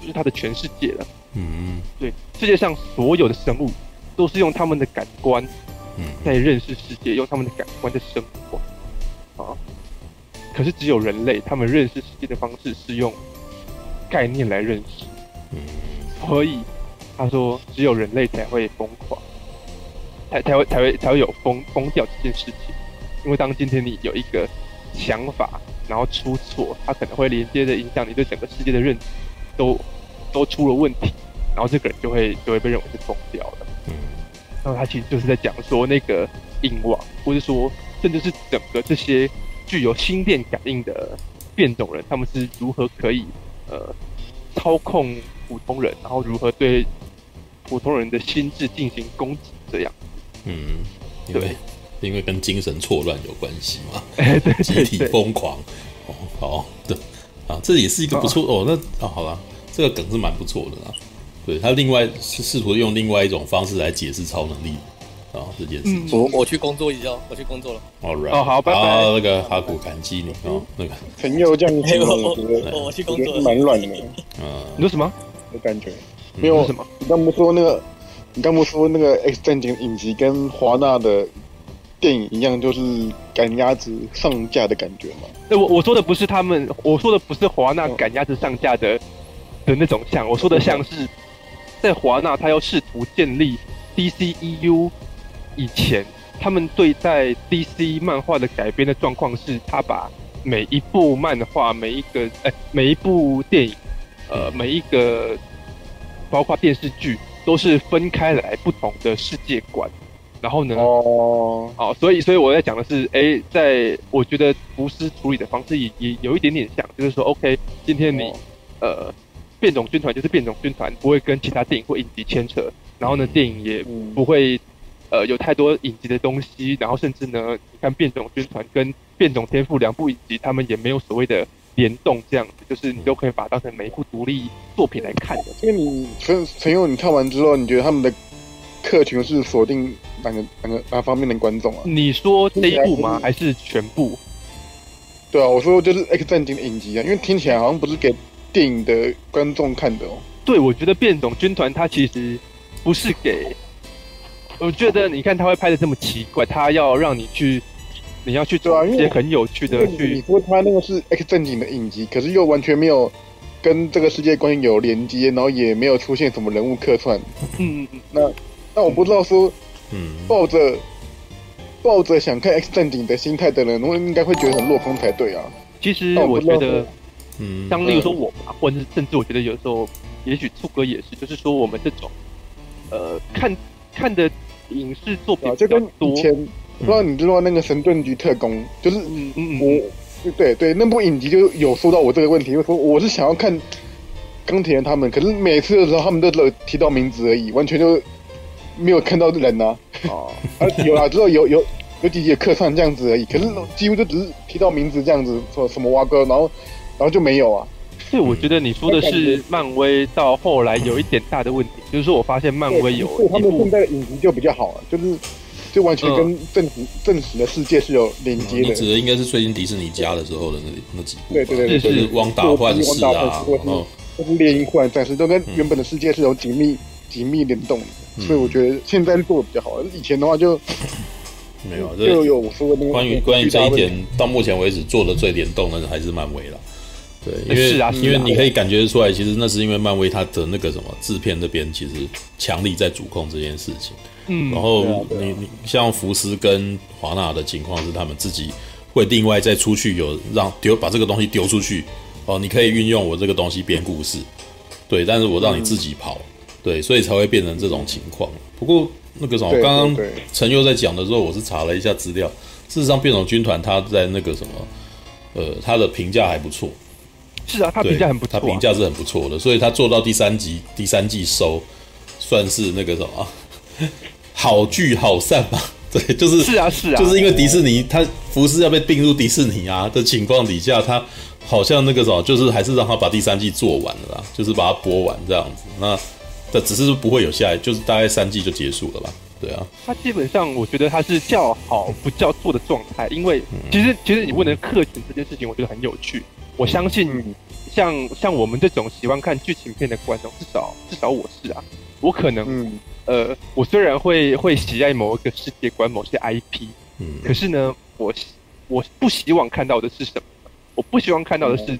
就是他的全世界了。嗯，对，世界上所有的生物都是用他们的感官，嗯，在认识世界，用他们的感官在生活。啊，可是只有人类，他们认识世界的方式是用概念来认识。嗯，所以他说，只有人类才会疯狂。才才会才会才会有疯疯掉这件事情，因为当今天你有一个想法，然后出错，它可能会连接着影响你对整个世界的认知，都都出了问题，然后这个人就会就会被认为是疯掉了。嗯，然后他其实就是在讲说那个影王，或者说甚至是整个这些具有心电感应的变种人，他们是如何可以呃操控普通人，然后如何对普通人的心智进行攻击，这样。嗯，因为对因为跟精神错乱有关系嘛，哎，对集体疯狂。哦，好，对啊，这也是一个不错哦，哦。那啊，好了，这个梗是蛮不错的啦。对，他另外是试图用另外一种方式来解释超能力啊这件事情。我我去工作一下，我去工作了。All right，哦好，拜拜。那个哈古感激你哦，那个朋友这样子，我我我去工作了，蛮乱的。嗯，你说什么？我感觉没有什么？你刚不说那个？你刚不说那个《X 战警》影集跟华纳的电影一样，就是赶鸭子上架的感觉吗？那我我说的不是他们，我说的不是华纳赶鸭子上架的的那种像，我说的像是在华纳他要试图建立 DCEU 以前，他们对待 DC 漫画的改编的状况是，他把每一部漫画、每一个哎、欸、每一部电影，呃每一个包括电视剧。都是分开来不同的世界观，然后呢？哦，好，所以所以我在讲的是，哎、欸，在我觉得福斯处理的方式也也有一点点像，就是说，OK，今天你、哦、呃，变种军团就是变种军团，不会跟其他电影或影集牵扯，然后呢，电影也不会呃有太多影集的东西，然后甚至呢，你看变种军团跟变种天赋两部影集，他们也没有所谓的。联动这样子，就是你都可以把它当成每一部独立作品来看的。因为你陈陈佑，你看完之后，你觉得他们的客群是锁定哪个哪个哪方面的观众啊？你说这一部吗？还是全部？对啊，我说就是《X 战警》的影集啊，因为听起来好像不是给电影的观众看的哦。对，我觉得变种军团它其实不是给，我觉得你看他会拍的这么奇怪，他要让你去。你要去做一些很有趣的去。你说他那个是 X 正经的影集，可是又完全没有跟这个世界观有连接，然后也没有出现什么人物客串。嗯嗯嗯。那那我不知道说，嗯，抱着抱着想看 X 战警的心态的人，我应该会觉得很落空才对啊。其实我觉得，嗯，像例如说我嘛，或者是甚至我觉得有时候，也许兔哥也是，就是说我们这种呃看看的影视作品比较多。不知道你知道那个神盾局特工，就是嗯嗯我，对对，那部影集就有说到我这个问题，就说我是想要看钢铁人他们，可是每次的时候他们都只有提到名字而已，完全就没有看到人呐、啊。哦，啊有啊，之后有有有几集客串这样子而已，可是几乎就只是提到名字这样子，说什么蛙哥，然后然后就没有啊。所以我觉得你说的是漫威到后来有一点大的问题，就是说我发现漫威有他们现在的影集就比较好了，就是。就完全跟正实、嗯、正史的世界是有连接的。你指的应该是最近迪士尼家的时候的那那几部。对对对，就是汪达幻视啊，或是猎鹰幻战士，都跟原本的世界是有紧密紧、嗯、密联动的。所以我觉得现在做的比较好。以前的话就没有，就有我说的那个。关于关于这一点，到目前为止做的最联动的还是漫威了。对，因为因为你可以感觉出来，其实那是因为漫威它的那个什么制片那边其实强力在主控这件事情。嗯，然后你你像福斯跟华纳的情况是，他们自己会另外再出去有让丢把这个东西丢出去哦，你可以运用我这个东西编故事，对，但是我让你自己跑，对，所以才会变成这种情况。不过那个什么，我刚刚陈佑在讲的时候，我是查了一下资料，事实上变种军团他在那个什么，呃，他的评价还不错。是啊，他评价很不错，他评价是很不错的，所以他做到第三集第三季收，算是那个什么。好聚好散吧，对，就是是啊是啊，就是因为迪士尼，他福斯要被并入迪士尼啊的情况底下，他好像那个什么，就是还是让他把第三季做完了啦，就是把它播完这样子。那这只是不会有下一，就是大概三季就结束了吧？对啊。他基本上我觉得他是叫好不叫座的状态，因为其实其实你问的客群这件事情，我觉得很有趣。我相信像像我们这种喜欢看剧情片的观众，至少至少我是啊，我可能。嗯呃，我虽然会会喜爱某一个世界观、某些 IP，嗯，可是呢，我我不希望看到的是什么？我不希望看到的是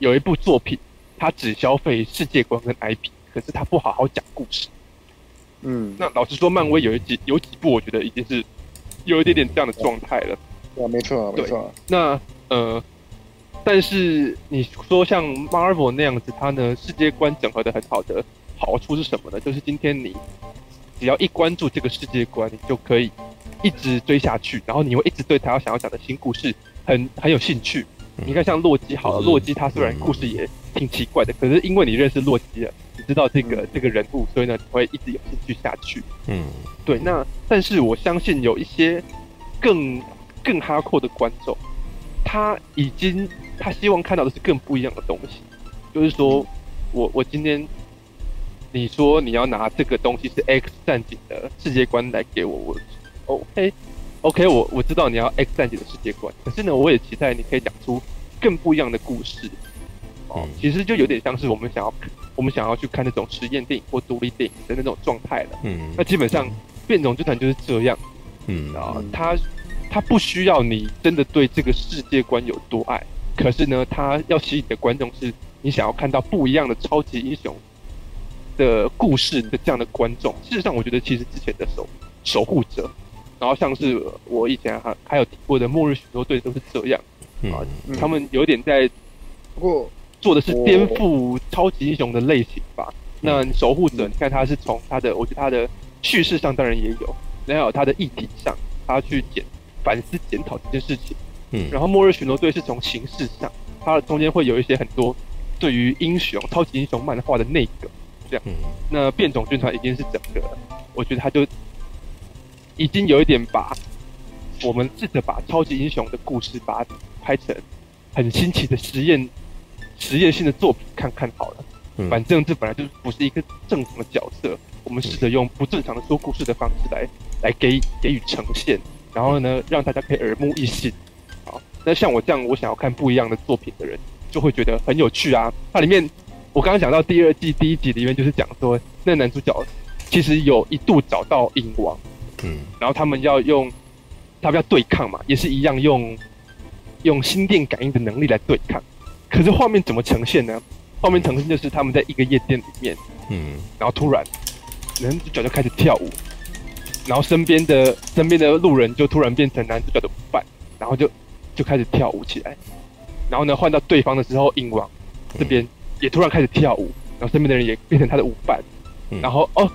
有一部作品，它只消费世界观跟 IP，可是它不好好讲故事。嗯，那老实说，漫威有一几有几部，我觉得已经是有一点点这样的状态了。啊，没错，没错。那呃，但是你说像 Marvel 那样子，它呢世界观整合的很好的。好处是什么呢？就是今天你只要一关注这个世界观，你就可以一直追下去，然后你会一直对他要想要讲的新故事很很有兴趣。你看像洛基好了，洛基他虽然故事也挺奇怪的，可是因为你认识洛基了，你知道这个这个人物，所以呢，你会一直有兴趣下去。嗯，对。那但是我相信有一些更更哈扣的观众，他已经他希望看到的是更不一样的东西，就是说我我今天你说你要拿这个东西是 X 战警的世界观来给我，我 OK。OK，我我知道你要 X 战警的世界观，可是呢，我也期待你可以讲出更不一样的故事。哦，其实就有点像是我们想要我们想要去看那种实验电影或独立电影的那种状态了。嗯，那基本上变种军团就是这样。嗯啊，他他不需要你真的对这个世界观有多爱，可是呢，他要吸引的观众是你想要看到不一样的超级英雄的故事的这样的观众。事实上，我觉得其实之前的守守护者。然后像是我以前还还有提过的末日巡逻队都是这样啊，他们有点在不过做的是颠覆超级英雄的类型吧。那守护者，你看他是从他的，我觉得他的叙事上当然也有，然后他的议题上，他去检反思检讨这件事情。嗯，然后末日巡逻队是从形式上，它的中间会有一些很多对于英雄超级英雄漫画的内梗这样。那变种军团已经是整个，我觉得他就。已经有一点把我们试着把超级英雄的故事，把它拍成很新奇的实验、实验性的作品看看好了。反正这本来就不是一个正常的角色，我们试着用不正常的说故事的方式来来给给予呈现，然后呢，让大家可以耳目一新。好，那像我这样，我想要看不一样的作品的人，就会觉得很有趣啊。它里面我刚刚讲到第二季第一集里面，就是讲说那男主角其实有一度找到影王。嗯，然后他们要用，他们要对抗嘛，也是一样用，用心电感应的能力来对抗。可是画面怎么呈现呢？画面呈现就是他们在一个夜店里面，嗯，然后突然，男主角就开始跳舞，然后身边的身边的路人就突然变成男主角的舞伴，然后就就开始跳舞起来。然后呢，换到对方的时候，影王这边也突然开始跳舞，然后身边的人也变成他的舞伴，然后哦。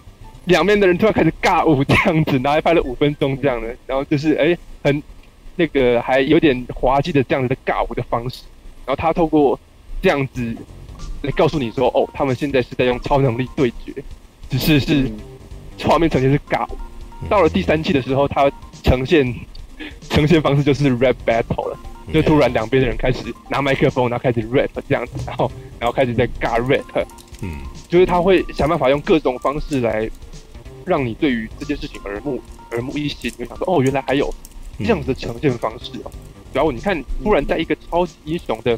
两边的人突然开始尬舞这样子，然后还拍了五分钟这样的，然后就是哎、欸，很那个还有点滑稽的这样子的尬舞的方式，然后他透过这样子来告诉你说，哦，他们现在是在用超能力对决，只是是画面呈现是尬舞。到了第三季的时候，它呈现呈现方式就是 rap battle 了，就突然两边的人开始拿麦克风，然后开始 rap 这样子，然后然后开始在尬 rap，嗯，就是他会想办法用各种方式来。让你对于这件事情耳目耳目一新，你会想说哦，原来还有这样子的呈现方式哦。然后你看，突然在一个超级英雄的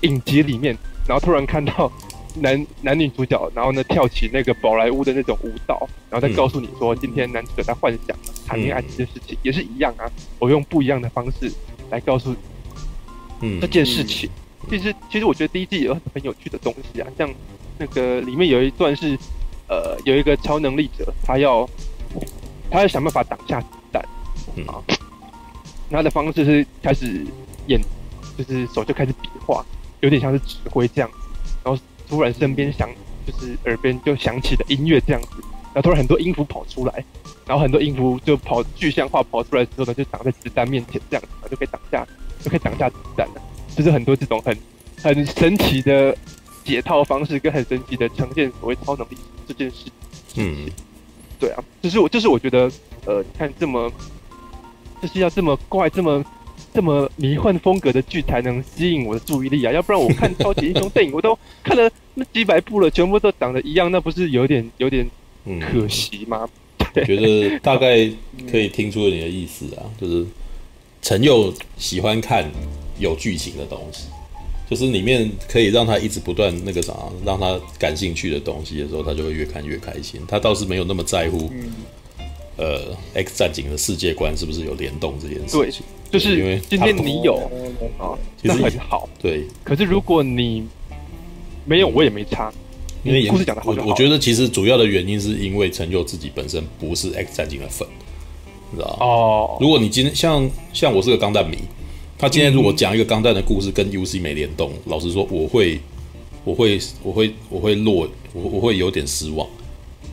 影集里面，然后突然看到男男女主角，然后呢跳起那个宝莱坞的那种舞蹈，然后再告诉你说，今天男主角在幻想谈恋爱这件事情也是一样啊。我用不一样的方式来告诉嗯这件事情。其实其实我觉得第一季有很有趣的东西啊，像那个里面有一段是。呃，有一个超能力者，他要，他要想办法挡下子弹，啊，他的方式是开始演，就是手就开始比划，有点像是指挥这样，突然身边响，就是耳边就响起了音乐这样子，然后突然很多音符跑出来，然后很多音符就跑具象化跑出来之后呢，就挡在子弹面前这样子，就可以挡下，就可以挡下子弹了，就是很多这种很很神奇的。解套方式跟很神奇的呈现所谓超能力这件事，嗯，对啊，就是我，就是我觉得，呃，你看这么，就是要这么怪、这么这么迷幻风格的剧才能吸引我的注意力啊，要不然我看超级英雄电影我都 看了那几百部了，全部都长得一样，那不是有点有点可惜吗？我觉得大概可以听出你的意思啊，就是陈佑喜欢看有剧情的东西。就是里面可以让他一直不断那个啥，让他感兴趣的东西的时候，他就会越看越开心。他倒是没有那么在乎，呃，X 战警的世界观是不是有联动这件事情。对，就是因为今天你有啊，其实很好。对。可是如果你没有，我也没差。因为故事讲的好，我我觉得其实主要的原因是因为陈佑自己本身不是 X 战警的粉，你知道哦。如果你今天像像我是个钢弹迷。他今天如果讲一个钢弹的故事跟 UC 没联动，老实说，我会，我会，我会，我会落，我我会有点失望。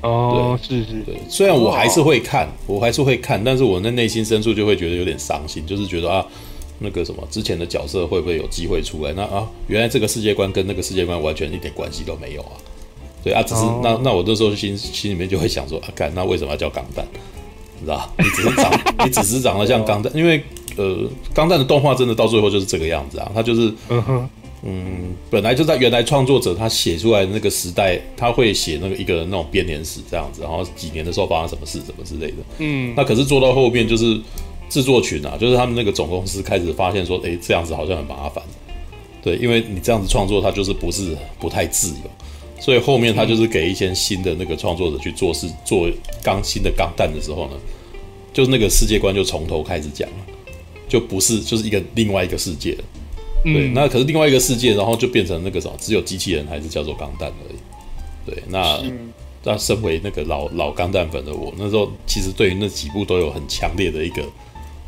哦，是是，对，虽然我还是会看，我还是会看，但是我的内心深处就会觉得有点伤心，就是觉得啊，那个什么之前的角色会不会有机会出来？那啊，原来这个世界观跟那个世界观完全一点关系都没有啊。对啊，只是、oh. 那那我那时候心心里面就会想说啊，干那为什么要叫钢弹？你知道？你只是长，你只是长得像钢弹，因为呃，钢弹的动画真的到最后就是这个样子啊，它就是嗯哼。嗯，本来就在原来创作者他写出来的那个时代，他会写那个一个人那种编年史这样子，然后几年的时候发生什么事，什么之类的。嗯，那可是做到后面就是制作群啊，就是他们那个总公司开始发现说，哎，这样子好像很麻烦。对，因为你这样子创作，它就是不是不太自由，所以后面他就是给一些新的那个创作者去做事，做刚新的钢弹的时候呢，就是那个世界观就从头开始讲了，就不是就是一个另外一个世界了。对，那可是另外一个世界，然后就变成那个什么，只有机器人还是叫做钢弹而已。对，那那身为那个老老钢弹粉的我，那时候其实对于那几部都有很强烈的一个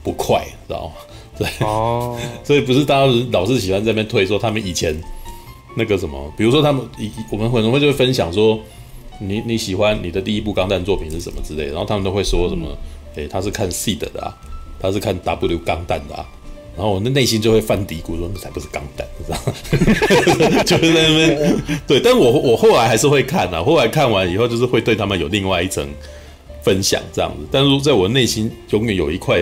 不快，知道吗？对，哦，所以不是大家老是喜欢在那边推说他们以前那个什么，比如说他们以我们可能会就会分享说，你你喜欢你的第一部钢弹作品是什么之类的，然后他们都会说什么，诶，他是看 SEED 的啊，他是看 W 钢弹的啊。然后我的内心就会犯嘀咕说：“那才不是钢弹，你知道吗？就是在那边对。但我我后来还是会看啊，后来看完以后就是会对他们有另外一层分享这样子。但是在我内心永远有一块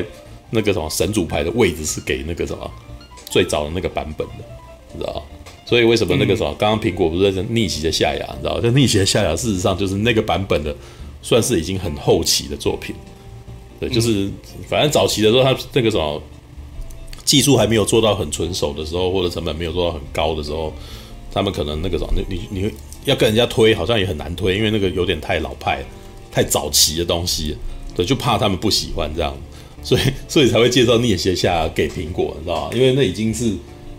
那个什么神主牌的位置是给那个什么最早的那个版本的，你知道吗？所以为什么那个什么刚刚苹果不是在逆袭的夏亚，你知道吗？这逆袭的夏亚事实上就是那个版本的，算是已经很后期的作品。对，就是反正早期的时候，他那个什么。技术还没有做到很纯熟的时候，或者成本没有做到很高的时候，他们可能那个什么，你你你要跟人家推，好像也很难推，因为那个有点太老派、太早期的东西，对，就怕他们不喜欢这样，所以所以才会介绍逆袭夏亚给苹果，你知道吧？因为那已经是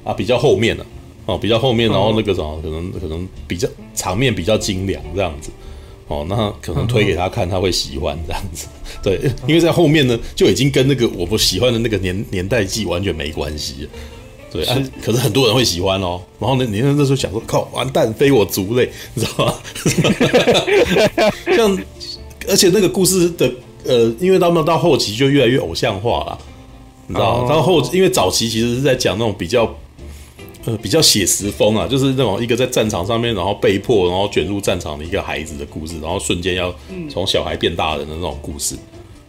啊比较后面了哦，比较后面，然后那个什么，可能可能比较场面比较精良这样子。哦，那可能推给他看，他会喜欢这样子，对，因为在后面呢，就已经跟那个我不喜欢的那个年年代记完全没关系，对啊，可是很多人会喜欢哦。然后呢，你那时候想说，靠，完蛋，非我族类，你知道吗？像，而且那个故事的呃，因为他们到后期就越来越偶像化了，你知道吗？到后，因为早期其实是在讲那种比较。呃，比较写实风啊，就是那种一个在战场上面，然后被迫，然后卷入战场的一个孩子的故事，然后瞬间要从小孩变大人的那种故事。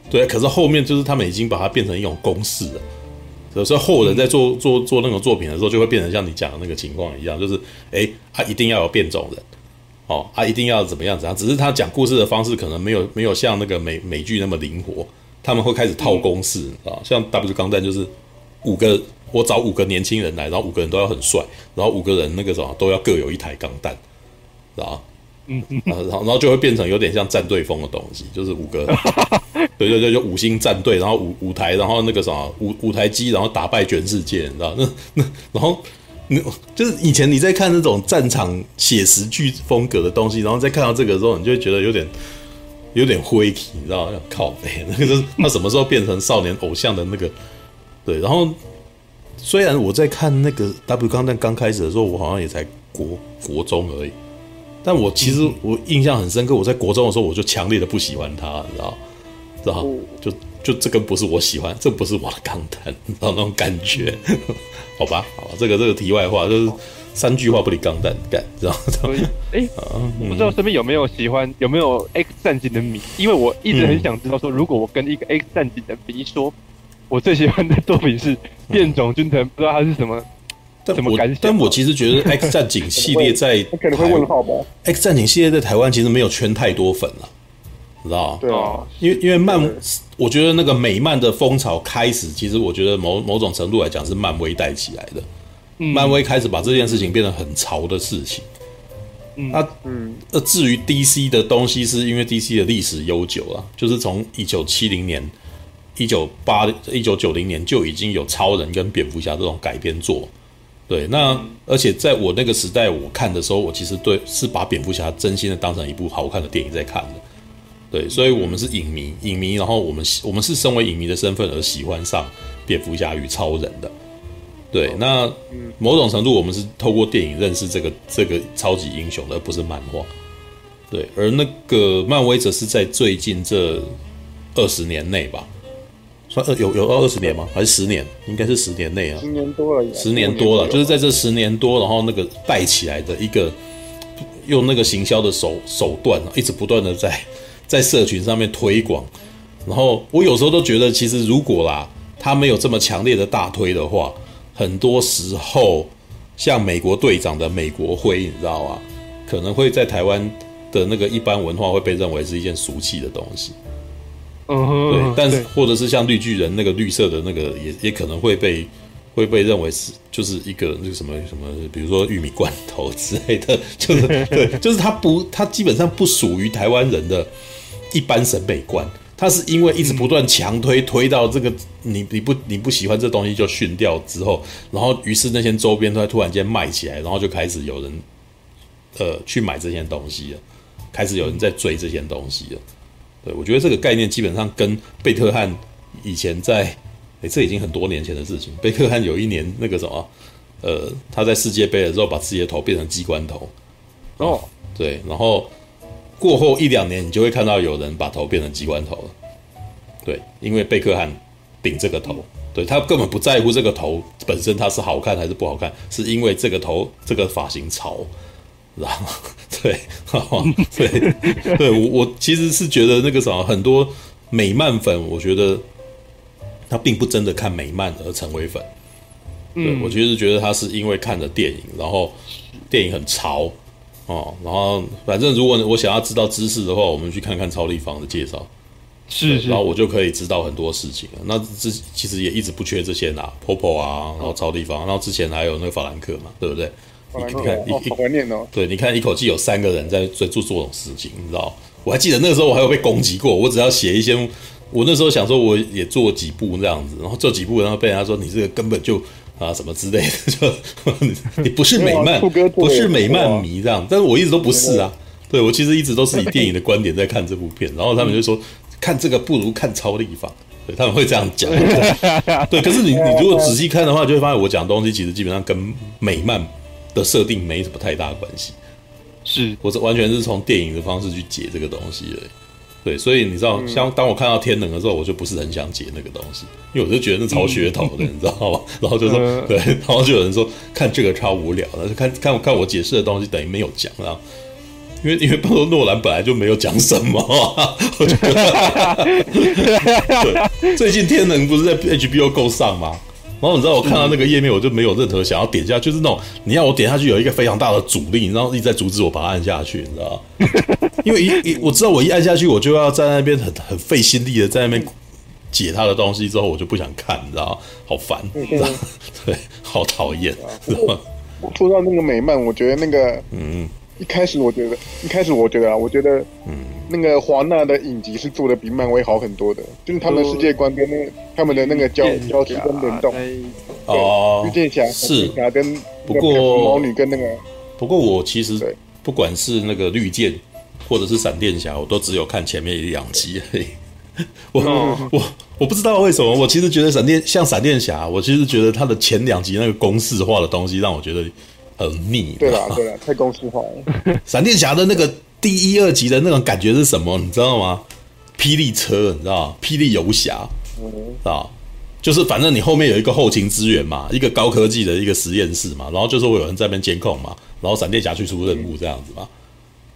对，可是后面就是他们已经把它变成一种公式了，所以后人在做做做那种作品的时候，就会变成像你讲的那个情况一样，就是哎，他一定要有变种人，哦，他一定要怎么样怎样，只是他讲故事的方式可能没有没有像那个美美剧那么灵活，他们会开始套公式。啊，像 W 钢弹就是五个。我找五个年轻人来，然后五个人都要很帅，然后五个人那个什么都要各有一台钢弹，知道吧？嗯嗯，然后然后就会变成有点像战队风的东西，就是五个，对对对，就五星战队，然后五五台，然后那个什么五五台机，然后打败全世界，你知道？那那然后你就是以前你在看那种战场写实剧风格的东西，然后再看到这个时候，你就会觉得有点有点灰体，你知道？靠北，那个是他什么时候变成少年偶像的那个？对，然后。虽然我在看那个 W 钢弹刚开始的时候，我好像也才国国中而已，但我其实我印象很深刻。我在国中的时候，我就强烈的不喜欢他，你知道？知道？就就这个不是我喜欢，这不是我的钢弹，你知道那种感觉？好吧，好吧，这个这个题外话就是三句话不离钢弹干，知道？所以，哎，我不知道身边有没有喜欢有没有 X 战警的迷，因为我一直很想知道说，如果我跟一个 X 战警的迷说。我最喜欢的作品是《变种军团》，不知道它是什么，什么感想？但我其实觉得 《X 战警》系列在可能会问号吧，《X 战警》系列在台湾其实没有圈太多粉了，知道吗？对啊，因为因为漫，我觉得那个美漫的风潮开始，其实我觉得某某种程度来讲是漫威带起来的。漫威开始把这件事情变得很潮的事情。那嗯，那至于 DC 的东西，是因为 DC 的历史悠久啊，就是从一九七零年。一九八一九九零年就已经有超人跟蝙蝠侠这种改编作，对，那而且在我那个时代我看的时候，我其实对是把蝙蝠侠真心的当成一部好看的电影在看的，对，所以我们是影迷，影迷，然后我们我们是身为影迷的身份而喜欢上蝙蝠侠与超人的，对，那某种程度我们是透过电影认识这个这个超级英雄的，而不是漫画，对，而那个漫威则是在最近这二十年内吧。算二有有二十年吗？还是十年？应该是十年内啊，十年多了，十年多了，就是在这十年多，然后那个带起来的一个用那个行销的手手段，一直不断的在在社群上面推广。然后我有时候都觉得，其实如果啦，他没有这么强烈的大推的话，很多时候像美国队长的美国徽，你知道吗？可能会在台湾的那个一般文化会被认为是一件俗气的东西。嗯哼，对，但是或者是像绿巨人那个绿色的那个也，也也可能会被会被认为是就是一个那个什么什么，比如说玉米罐头之类的，就是对，就是它不，它基本上不属于台湾人的一般审美观。它是因为一直不断强推，推到这个你你不你不喜欢这东西就训掉之后，然后于是那些周边突然间卖起来，然后就开始有人呃去买这些东西了，开始有人在追这些东西了。对，我觉得这个概念基本上跟贝克汉以前在，诶，这已经很多年前的事情。贝克汉有一年那个什么，呃，他在世界杯的时候把自己的头变成机关头，哦，对，然后过后一两年你就会看到有人把头变成机关头了，对，因为贝克汉顶这个头，对，他根本不在乎这个头本身它是好看还是不好看，是因为这个头这个发型潮。然后，对，对，对我我其实是觉得那个什么，很多美漫粉，我觉得他并不真的看美漫而成为粉。对，我其实觉得他是因为看了电影，然后电影很潮哦，然后反正如果我想要知道知识的话，我们去看看超立方的介绍，是，是，然后我就可以知道很多事情了。那这其实也一直不缺这些呐，Popo 啊，然后超立方，然后之前还有那个法兰克嘛，对不对？你看，一一怀念哦。对，你看一口气有三个人在在做做这种事情，你知道？我还记得那个时候我还有被攻击过。我只要写一些，我那时候想说我也做几部这样子，然后做几部，然后被人家说你这个根本就啊什么之类的，就 你不是美漫，不是美漫迷这样。但是我一直都不是啊。对，我其实一直都是以电影的观点在看这部片，然后他们就说看这个不如看超立方，对，他们会这样讲。对，可是你你如果仔细看的话，就会发现我讲的东西其实基本上跟美漫。的设定没什么太大关系，是。我是完全是从电影的方式去解这个东西的，对，所以你知道，像当我看到天能的时候，我就不是很想解那个东西，因为我就觉得那超噱头的，你知道吗？然后就说，对，然后就有人说看这个超无聊的，看看我看我解释的东西等于没有讲，然后因为因为诺兰本来就没有讲什么，我觉得，对，最近天能不是在 HBO Go 上吗？然后你知道我看到那个页面，我就没有任何想要点下，就是那种你要我点下去有一个非常大的阻力，然后一直在阻止我把它按下去，你知道吗？因为一一我知道我一按下去，我就要在那边很很费心力的在那边解他的东西，之后我就不想看，你知道？好烦，你知道对，好讨厌，知道吗？说到那个美漫，我觉得那个嗯。一开始我觉得，一开始我觉得啊，我觉得，嗯，那个华纳的影集是做的比漫威好很多的，就是他们的世界观跟那他们的那个交交织跟联动，哦，绿箭侠是侠跟不过魔女跟那个，不过我其实不管是那个绿箭或者是闪电侠，我都只有看前面一两集而已。我我我不知道为什么，我其实觉得闪电像闪电侠，我其实觉得他的前两集那个公式化的东西让我觉得。很密，对啦，对啦，太公式化了。闪电侠的那个第一、二集的那种感觉是什么？你知道吗？霹雳车，你知道吗？霹雳游侠，啊，就是反正你后面有一个后勤支援嘛，一个高科技的一个实验室嘛，然后就是会有人在那边监控嘛，然后闪电侠去出任务这样子嘛。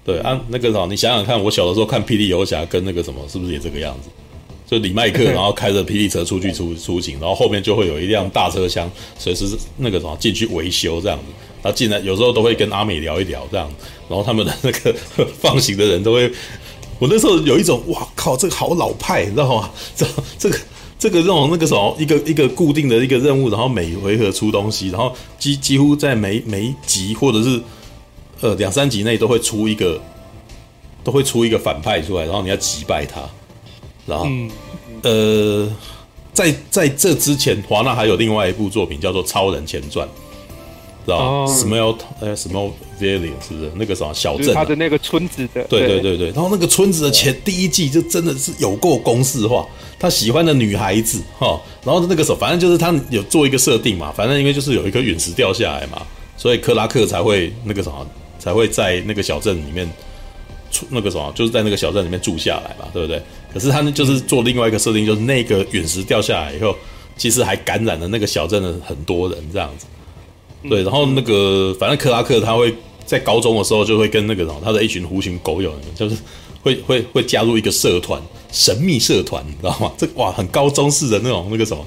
对啊，那个啥，你想想看，我小的时候看霹雳游侠跟那个什么，是不是也这个样子？就李麦克，然后开着霹雳车出去出出行，然后后面就会有一辆大车厢，随时那个什么进去维修这样子。他进来有时候都会跟阿美聊一聊这样，然后他们的那个放行的人都会，我那时候有一种哇靠，这个好老派，你知道吗？这这个这个这种那个什么一个 一个固定的一个任务，然后每回合出东西，然后几几乎在每每一集或者是呃两三集内都会出一个都会出一个反派出来，然后你要击败他，然后、嗯、呃在在这之前，华纳还有另外一部作品叫做《超人前传》。知道 s m e l l 呃 s m e l l Valley 是不是那个什么小镇？他的那个村子的。对对对对，然后那个村子的前第一季就真的是有够公式化。他喜欢的女孩子哈，然后那个时候反正就是他有做一个设定嘛，反正因为就是有一颗陨石掉下来嘛，所以克拉克才会那个什么才会在那个小镇里面出那个什么，就是在那个小镇里面住下来嘛，对不对？可是他呢，就是做另外一个设定，就是那个陨石掉下来以后，其实还感染了那个小镇的很多人这样子。对，然后那个反正克拉克他会在高中的时候就会跟那个什么，他的一群狐群狗友，就是会会会加入一个社团，神秘社团，你知道吗？这哇，很高中式的那种那个什么。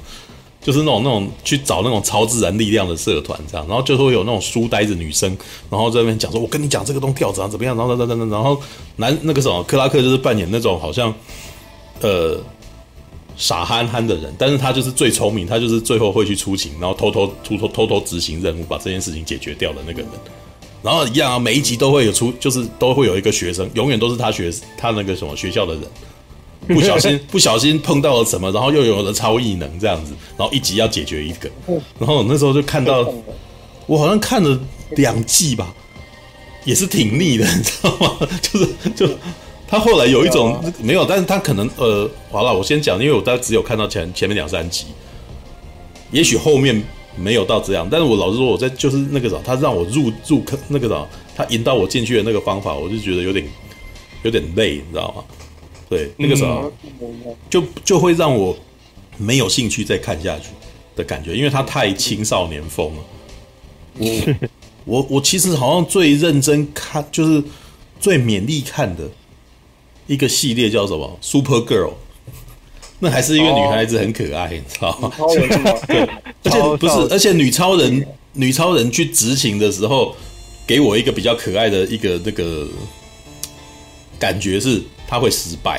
就是那种那种去找那种超自然力量的社团这样，然后就会有那种书呆子女生，然后在那边讲说：“我跟你讲这个东吊子啊怎么样？”然后然后然后，然后男那个什么克拉克就是扮演那种好像呃傻憨憨的人，但是他就是最聪明，他就是最后会去出勤，然后偷偷偷偷偷偷执行任务，把这件事情解决掉的那个人。然后一样啊，每一集都会有出，就是都会有一个学生，永远都是他学他那个什么学校的人。不小心 不小心碰到了什么，然后又有了超异能这样子，然后一集要解决一个，然后那时候就看到，我好像看了两季吧，也是挺腻的，你知道吗？就是就他后来有一种没有，但是他可能呃，好了，我先讲，因为我大概只有看到前前面两三集，也许后面没有到这样，但是我老实说，我在就是那个啥，他让我入入坑那个啥，他引导我进去的那个方法，我就觉得有点有点累，你知道吗？对，那个时候就就会让我没有兴趣再看下去的感觉，因为他太青少年风了。我我我其实好像最认真看，就是最勉励看的一个系列叫什么？Super Girl，那还是一个女孩子很可爱，你知道吗？对，而且不是，而且女超人女超人去执勤的时候，给我一个比较可爱的一个那个感觉是。她会失败，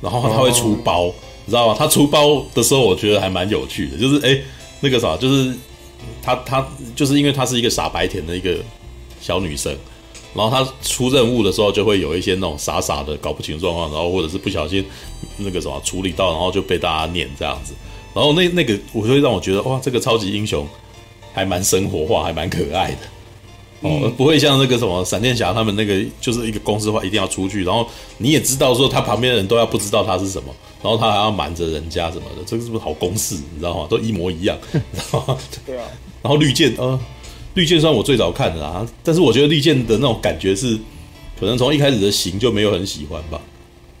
然后她会出包，你知道吗？她出包的时候，我觉得还蛮有趣的，就是哎，那个啥，就是她她就是因为她是一个傻白甜的一个小女生，然后他出任务的时候就会有一些那种傻傻的搞不清状况，然后或者是不小心那个什么处理到，然后就被大家念这样子，然后那那个我会让我觉得哇，这个超级英雄还蛮生活化，还蛮可爱的。哦，不会像那个什么闪电侠他们那个，就是一个公司化，一定要出去，然后你也知道说他旁边的人都要不知道他是什么，然后他还要瞒着人家什么的，这个是不是好公式？你知道吗？都一模一样，你知道吗？对啊。然后绿箭，呃，绿箭算我最早看的啊，但是我觉得绿箭的那种感觉是，可能从一开始的型就没有很喜欢吧。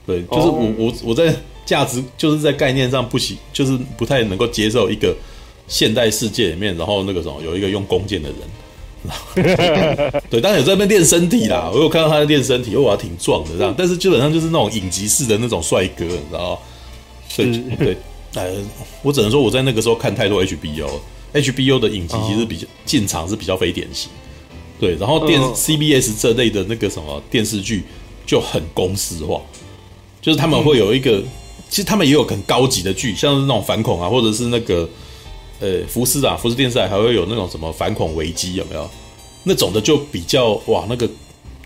对，就是我我我在价值就是在概念上不喜，就是不太能够接受一个现代世界里面，然后那个什么有一个用弓箭的人。对，当然有在那边练身体啦。我有看到他在练身体，哇，挺壮的这样。但是基本上就是那种影集式的那种帅哥，你知道吗？对对，哎，我只能说我在那个时候看太多 HBO，HBO 的影集其实比较进场是比较非典型。对，然后电 CBS 这类的那个什么电视剧就很公式化，就是他们会有一个，其实他们也有很高级的剧，像是那种反恐啊，或者是那个。呃，福斯啊，福斯电视台还会有那种什么反恐危机有没有？那种的就比较哇，那个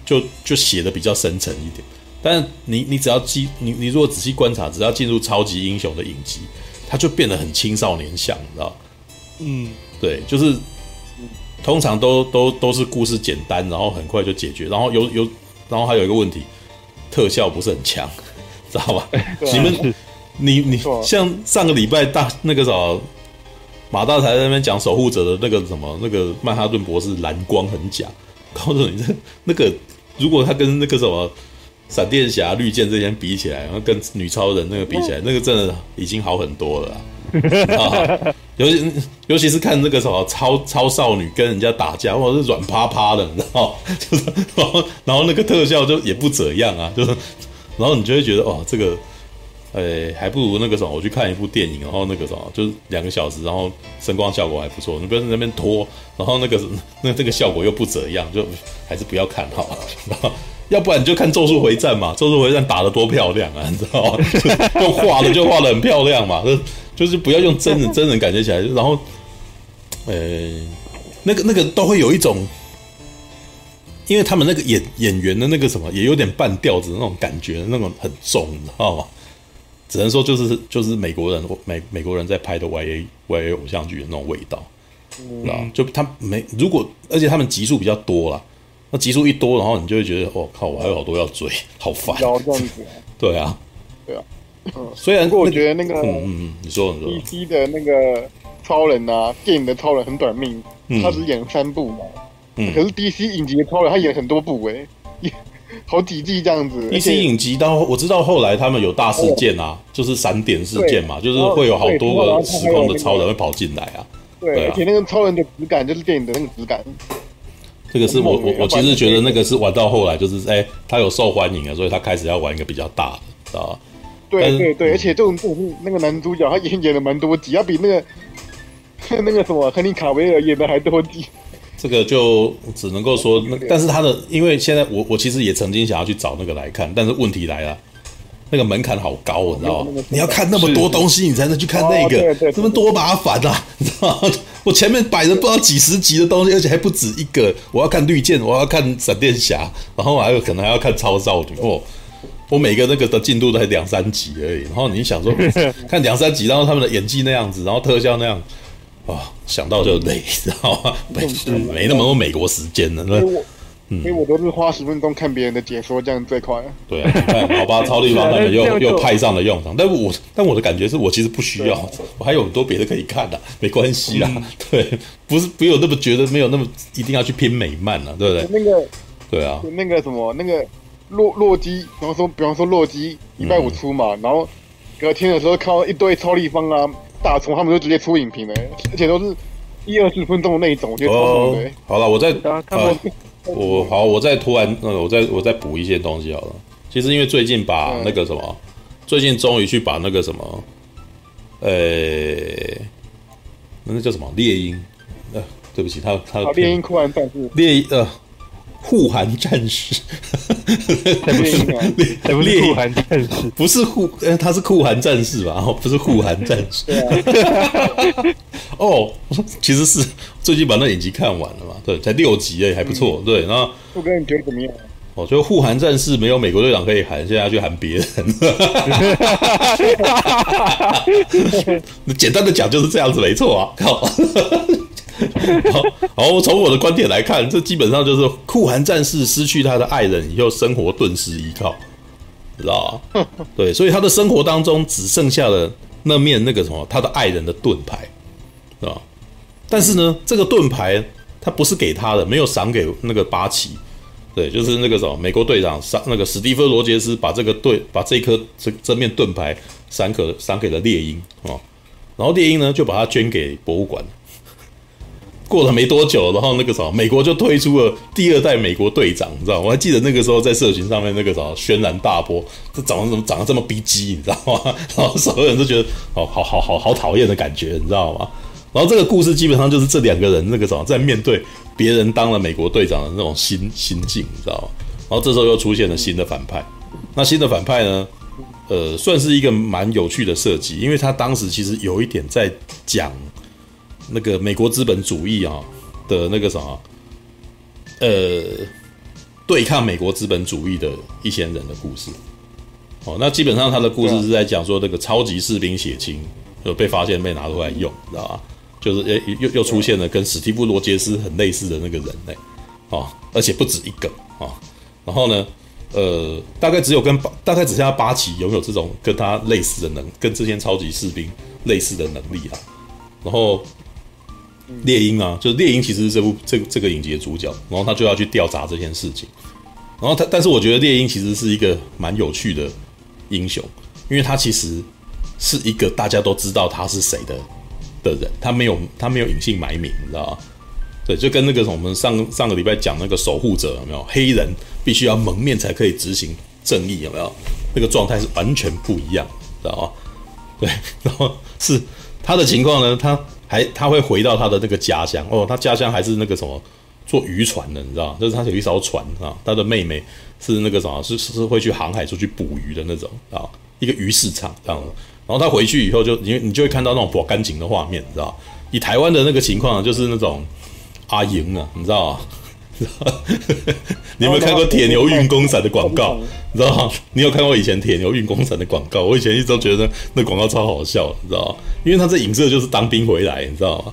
就就写的比较深沉一点。但是你你只要记你你如果仔细观察，只要进入超级英雄的影集，它就变得很青少年像，你知道？嗯，对，就是通常都都都是故事简单，然后很快就解决，然后有有然后还有一个问题，特效不是很强，知道吧？你们你你像上个礼拜大那个什么。马大才在那边讲守护者的那个什么那个曼哈顿博士蓝光很假，告诉你这那个如果他跟那个什么闪电侠、绿箭这些比起来，然后跟女超人那个比起来，那个真的已经好很多了 啊！尤其尤其是看那个什么超超少女跟人家打架，或者，是软趴趴的，你知道？就是然后然后那个特效就也不怎样啊，就是然后你就会觉得哦，这个。呃、欸，还不如那个什么，我去看一部电影，然后那个什么，就是两个小时，然后声光效果还不错。你不要在那边拖，然后那个 那这个效果又不怎样，就还是不要看好了。要不然你就看《咒术回战》嘛，《咒术回战》打得多漂亮啊，你知道吗？用画的就画的很漂亮嘛，就就是不要用真人真人感觉起来，然后，那个那个都会有一种，因为他们那个演演员的那个什么，也有点半吊子的那种感觉，那种很重，你知道吗？只能说就是就是美国人美美国人在拍的 Y A Y A 偶像剧的那种味道，嗯，就他没如果而且他们集数比较多啦，那集数一多，然后你就会觉得哦靠，我还有好多要追，好烦。这样子。对啊，对啊。嗯，虽然不过我觉得那个嗯嗯，你说你说。D C 的那个超人啊，电影的超人很短命，他只演三部嘛。嗯。可是 D C 影集的超人他演很多部诶。好几季这样子。一些影集到我知道后来他们有大事件啊，就是闪点事件嘛，就是会有好多个时空的超人会跑进来啊。对，而且那个超人的质感就是电影的那个质感。这个是我我我其实觉得那个是玩到后来就是哎，他有受欢迎啊，所以他开始要玩一个比较大的，知道吧？对对对，而且这种这种那个男主角他演演了蛮多集，要比那个 那个什么亨利卡维尔演的还多集。这个就只能够说那，但是他的因为现在我我其实也曾经想要去找那个来看，但是问题来了，那个门槛好高，你知道吗？你要看那么多东西，你才能去看那个，这么多麻烦啊，你知道吗？我前面摆着不知道几十集的东西，而且还不止一个。我要看绿箭，我要看闪电侠，然后我还有可能还要看超少女哦。我每个那个的进度都才两三集而已。然后你想说 看两三集，然后他们的演技那样子，然后特效那样。啊、哦，想到就累，知道吗？没没那么多美国时间了，对，嗯，所以我都是花十分钟看别人的解说，这样最快。对啊，好吧，超立方他们又又派上了用场，但我但我的感觉是我其实不需要，我还有很多别的可以看的，没关系啦。对，不是不有那么觉得没有那么一定要去拼美漫了，对不对？那个，对啊，那个什么，那个洛洛基，比方说比方说洛基礼拜五出嘛，然后隔天的时候看到一堆超立方啊。大虫他们就直接出影评了，而且都是一二十分钟的那一种，我觉得超爽的。好了，我再呃，我好，我再突然那个，我再我再补一些东西好了。其实因为最近把那个什么，嗯、最近终于去把那个什么，呃、欸，那个叫什么猎鹰？呃，对不起，他他猎鹰酷寒战士猎呃。护寒战士，不是猎酷寒战士，不是护，呃，他是酷寒战士吧？哦，不是护寒战士。哦，其实是最近把那影集看完了嘛？对，才六集诶，还不错。对，然后不哥，你觉得怎么样？哦，就护寒战士没有美国队长可以喊，现在要去喊别人。简单的讲就是这样子，没错啊。靠。好，好，从我的观点来看，这基本上就是酷寒战士失去他的爱人以后，生活顿时依靠，知道吧？对，所以他的生活当中只剩下了那面那个什么，他的爱人的盾牌，是吧？但是呢，这个盾牌他不是给他的，没有赏给那个八旗，对，就是那个什么美国队长赏那个史蒂芬罗杰斯把这个盾把这颗这这面盾牌赏给赏给了猎鹰啊，然后猎鹰呢就把它捐给博物馆。过了没多久，然后那个什么美国就推出了第二代美国队长，你知道？我还记得那个时候在社群上面那个什么轩然大波，这长得怎么长得这么逼鸡，你知道吗？然后所有人都觉得好好好好好讨厌的感觉，你知道吗？然后这个故事基本上就是这两个人那个什么在面对别人当了美国队长的那种心心境，你知道吗？然后这时候又出现了新的反派，那新的反派呢？呃，算是一个蛮有趣的设计，因为他当时其实有一点在讲。那个美国资本主义啊的那个什么，呃，对抗美国资本主义的一些人的故事。哦，那基本上他的故事是在讲说，这个超级士兵血清有被发现被拿出来用，知道吧？就是诶，又又出现了跟史蒂夫罗杰斯很类似的那个人类，哦，而且不止一个啊。然后呢，呃，大概只有跟，大概只剩下八旗拥有这种跟他类似的能，跟这些超级士兵类似的能力啊。然后。猎鹰啊，就是猎鹰，其实是这部这个这个影集的主角，然后他就要去调查这件事情，然后他，但是我觉得猎鹰其实是一个蛮有趣的英雄，因为他其实是一个大家都知道他是谁的的人，他没有他没有隐姓埋名，你知道吗？对，就跟那个我们上上个礼拜讲那个守护者有没有？黑人必须要蒙面才可以执行正义，有没有？那个状态是完全不一样，知道吗？对，然后是他的情况呢，他。还他会回到他的那个家乡哦，他家乡还是那个什么做渔船的，你知道就是他有一艘船啊，他的妹妹是那个什么，是是会去航海出去捕鱼的那种啊，一个鱼市场这样。然后他回去以后就，就你你就会看到那种不干净的画面，你知道以台湾的那个情况，就是那种阿莹啊，你知道？你有没有看过铁牛运功伞的广告？你知道吗？你有看过以前铁牛运功伞的广告？我以前一直都觉得那广告超好笑，你知道吗？因为他这影射就是当兵回来，你知道吗？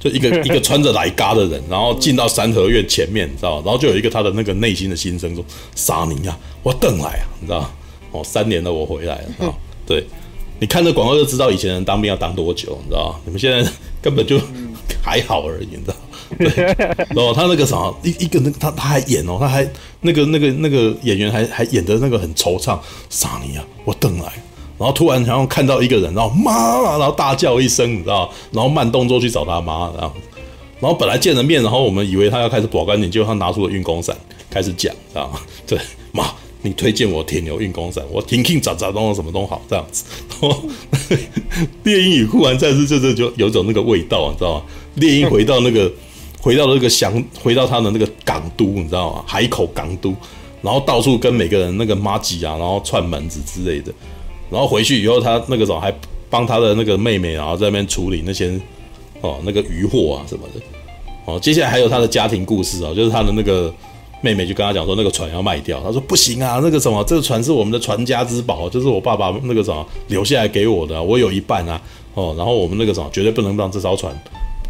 就一个 一个穿着奶嘎的人，然后进到三合院前面，你知道吗？然后就有一个他的那个内心的心声说：“沙尼啊，我等来啊，你知道吗？哦，三年了，我回来了啊。”对，你看这广告就知道以前人当兵要当多久，你知道吗？你们现在根本就还好而已，你知道？对，然后他那个啥，一一个那他他还演哦，他还那个那个那个演员还还演的那个很惆怅，啥你啊，我等来，然后突然然后看到一个人，然后妈，然后大叫一声，你知道？然后慢动作去找他妈，然后然后本来见了面，然后我们以为他要开始保干净，结果他拿出了运功伞开始讲，知道吗？对，妈。你推荐我铁牛运功伞，我挺挺咋咋东什么都好这样子。猎鹰与酷玩战士这这就有种那个味道，你知道吗？猎鹰回到那个回到那个祥，回到他的那个港都，你知道吗？海口港都，然后到处跟每个人那个麻吉啊，然后串门子之类的。然后回去以后，他那个时候还帮他的那个妹妹，然后在那边处理那些哦那个渔货啊什么的。哦，接下来还有他的家庭故事啊，就是他的那个。妹妹就跟他讲说，那个船要卖掉。他说不行啊，那个什么，这个船是我们的传家之宝，就是我爸爸那个什么留下来给我的，我有一半啊。哦，然后我们那个什么绝对不能让这艘船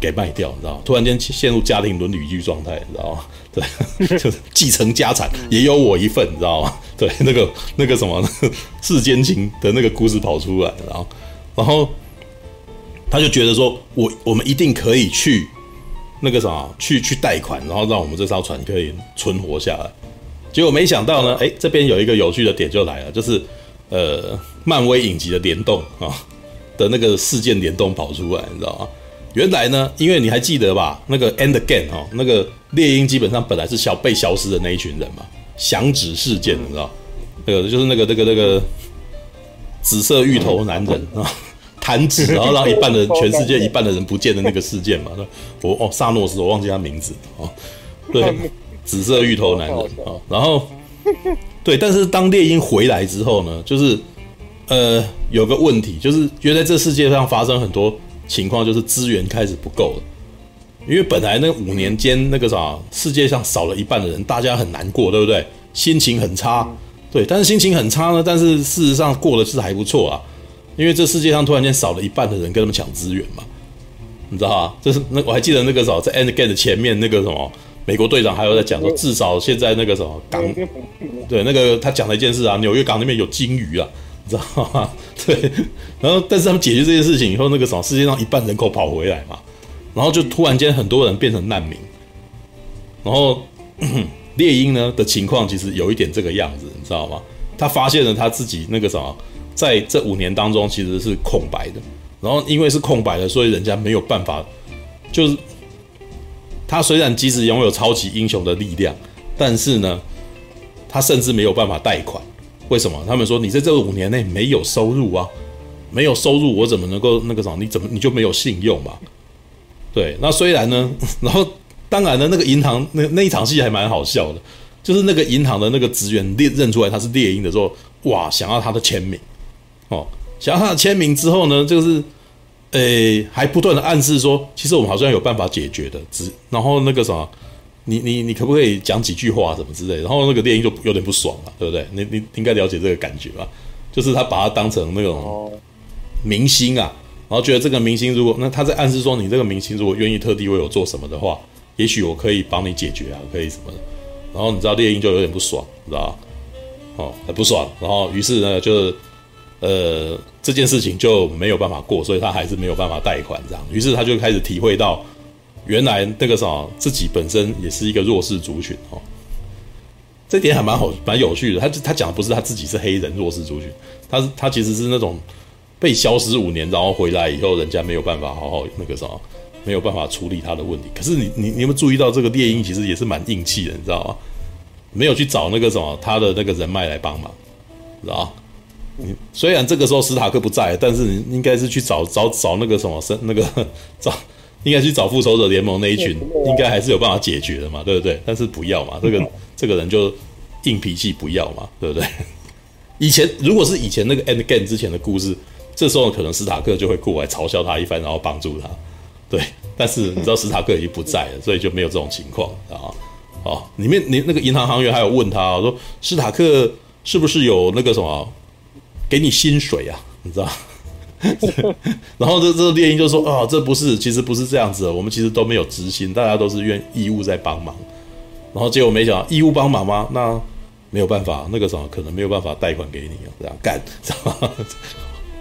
给卖掉，你知道吗？突然间陷入家庭伦理剧状态，你知道吗？对，就是继承家产也有我一份，你知道吗？对，那个那个什么世间情的那个故事跑出来，然后然后他就觉得说我我们一定可以去。那个什么，去去贷款，然后让我们这艘船可以存活下来。结果没想到呢，哎，这边有一个有趣的点就来了，就是呃，漫威影集的联动啊的那个事件联动跑出来，你知道吗？原来呢，因为你还记得吧，那个 End Game 哦，那个猎鹰基本上本来是消被消失的那一群人嘛，响指事件，你知道？那个就是那个那个那个紫色芋头男人啊。弹指，然后让一半的 全世界一半的人不见的那个事件嘛？我哦，萨诺斯，我忘记他名字哦。对，紫色芋头男人啊。然后对，但是当猎鹰回来之后呢，就是呃，有个问题，就是原来这世界上发生很多情况，就是资源开始不够了。因为本来那五年间那个啥，世界上少了一半的人，大家很难过，对不对？心情很差，对。但是心情很差呢，但是事实上过得是还不错啊。因为这世界上突然间少了一半的人跟他们抢资源嘛，你知道吗？这是那我还记得那个时候在 Endgame 的前面那个什么美国队长还有在讲说，至少现在那个什么港，对那个他讲了一件事啊，纽约港那边有鲸鱼啊，你知道吗？对，然后但是他们解决这件事情以后，那个什么世界上一半人口跑回来嘛，然后就突然间很多人变成难民，然后 猎鹰呢的情况其实有一点这个样子，你知道吗？他发现了他自己那个什么。在这五年当中，其实是空白的。然后因为是空白的，所以人家没有办法。就是他虽然即使拥有超级英雄的力量，但是呢，他甚至没有办法贷款。为什么？他们说你在这五年内没有收入啊，没有收入，我怎么能够那个什么？你怎么你就没有信用嘛？对。那虽然呢，然后当然呢，那个银行那那一场戏还蛮好笑的，就是那个银行的那个职员认认出来他是猎鹰的时候，哇，想要他的签名。哦，想要他的签名之后呢，就是，诶、还不断的暗示说，其实我们好像有办法解决的，只然后那个什么，你你你可不可以讲几句话什么之类的？然后那个猎鹰就有点不爽了，对不对？你你应该了解这个感觉吧？就是他把他当成那种明星啊，然后觉得这个明星如果那他在暗示说，你这个明星如果愿意特地为我做什么的话，也许我可以帮你解决啊，可以什么的。然后你知道猎鹰就有点不爽，你知道吧？哦，很不爽，然后于是呢，就是。呃，这件事情就没有办法过，所以他还是没有办法贷款这样。于是他就开始体会到，原来那个啥，自己本身也是一个弱势族群哦。这点还蛮好，蛮有趣的。他他讲的不是他自己是黑人弱势族群，他是他其实是那种被消失五年，然后回来以后，人家没有办法好好那个啥，没有办法处理他的问题。可是你你你有没有注意到，这个猎鹰其实也是蛮硬气的，你知道吗？没有去找那个什么他的那个人脉来帮忙，知道吗？你虽然这个时候史塔克不在，但是你应该是去找找找那个什么生那个 找，应该去找复仇者联盟那一群，应该还是有办法解决的嘛，对不对？但是不要嘛，这个这个人就硬脾气，不要嘛，对不对？以前如果是以前那个 Endgame 之前的故事，这时候可能史塔克就会过来嘲笑他一番，然后帮助他，对。但是你知道史塔克已经不在了，所以就没有这种情况啊。哦，里面你那个银行行员还有问他说，史塔克是不是有那个什么？给你薪水啊，你知道？然后这这个猎鹰就说啊、哦，这不是，其实不是这样子的，我们其实都没有执行，大家都是愿义务在帮忙。然后结果没想到义务帮忙吗？那没有办法，那个什么可能没有办法贷款给你啊，这样干，知道吗？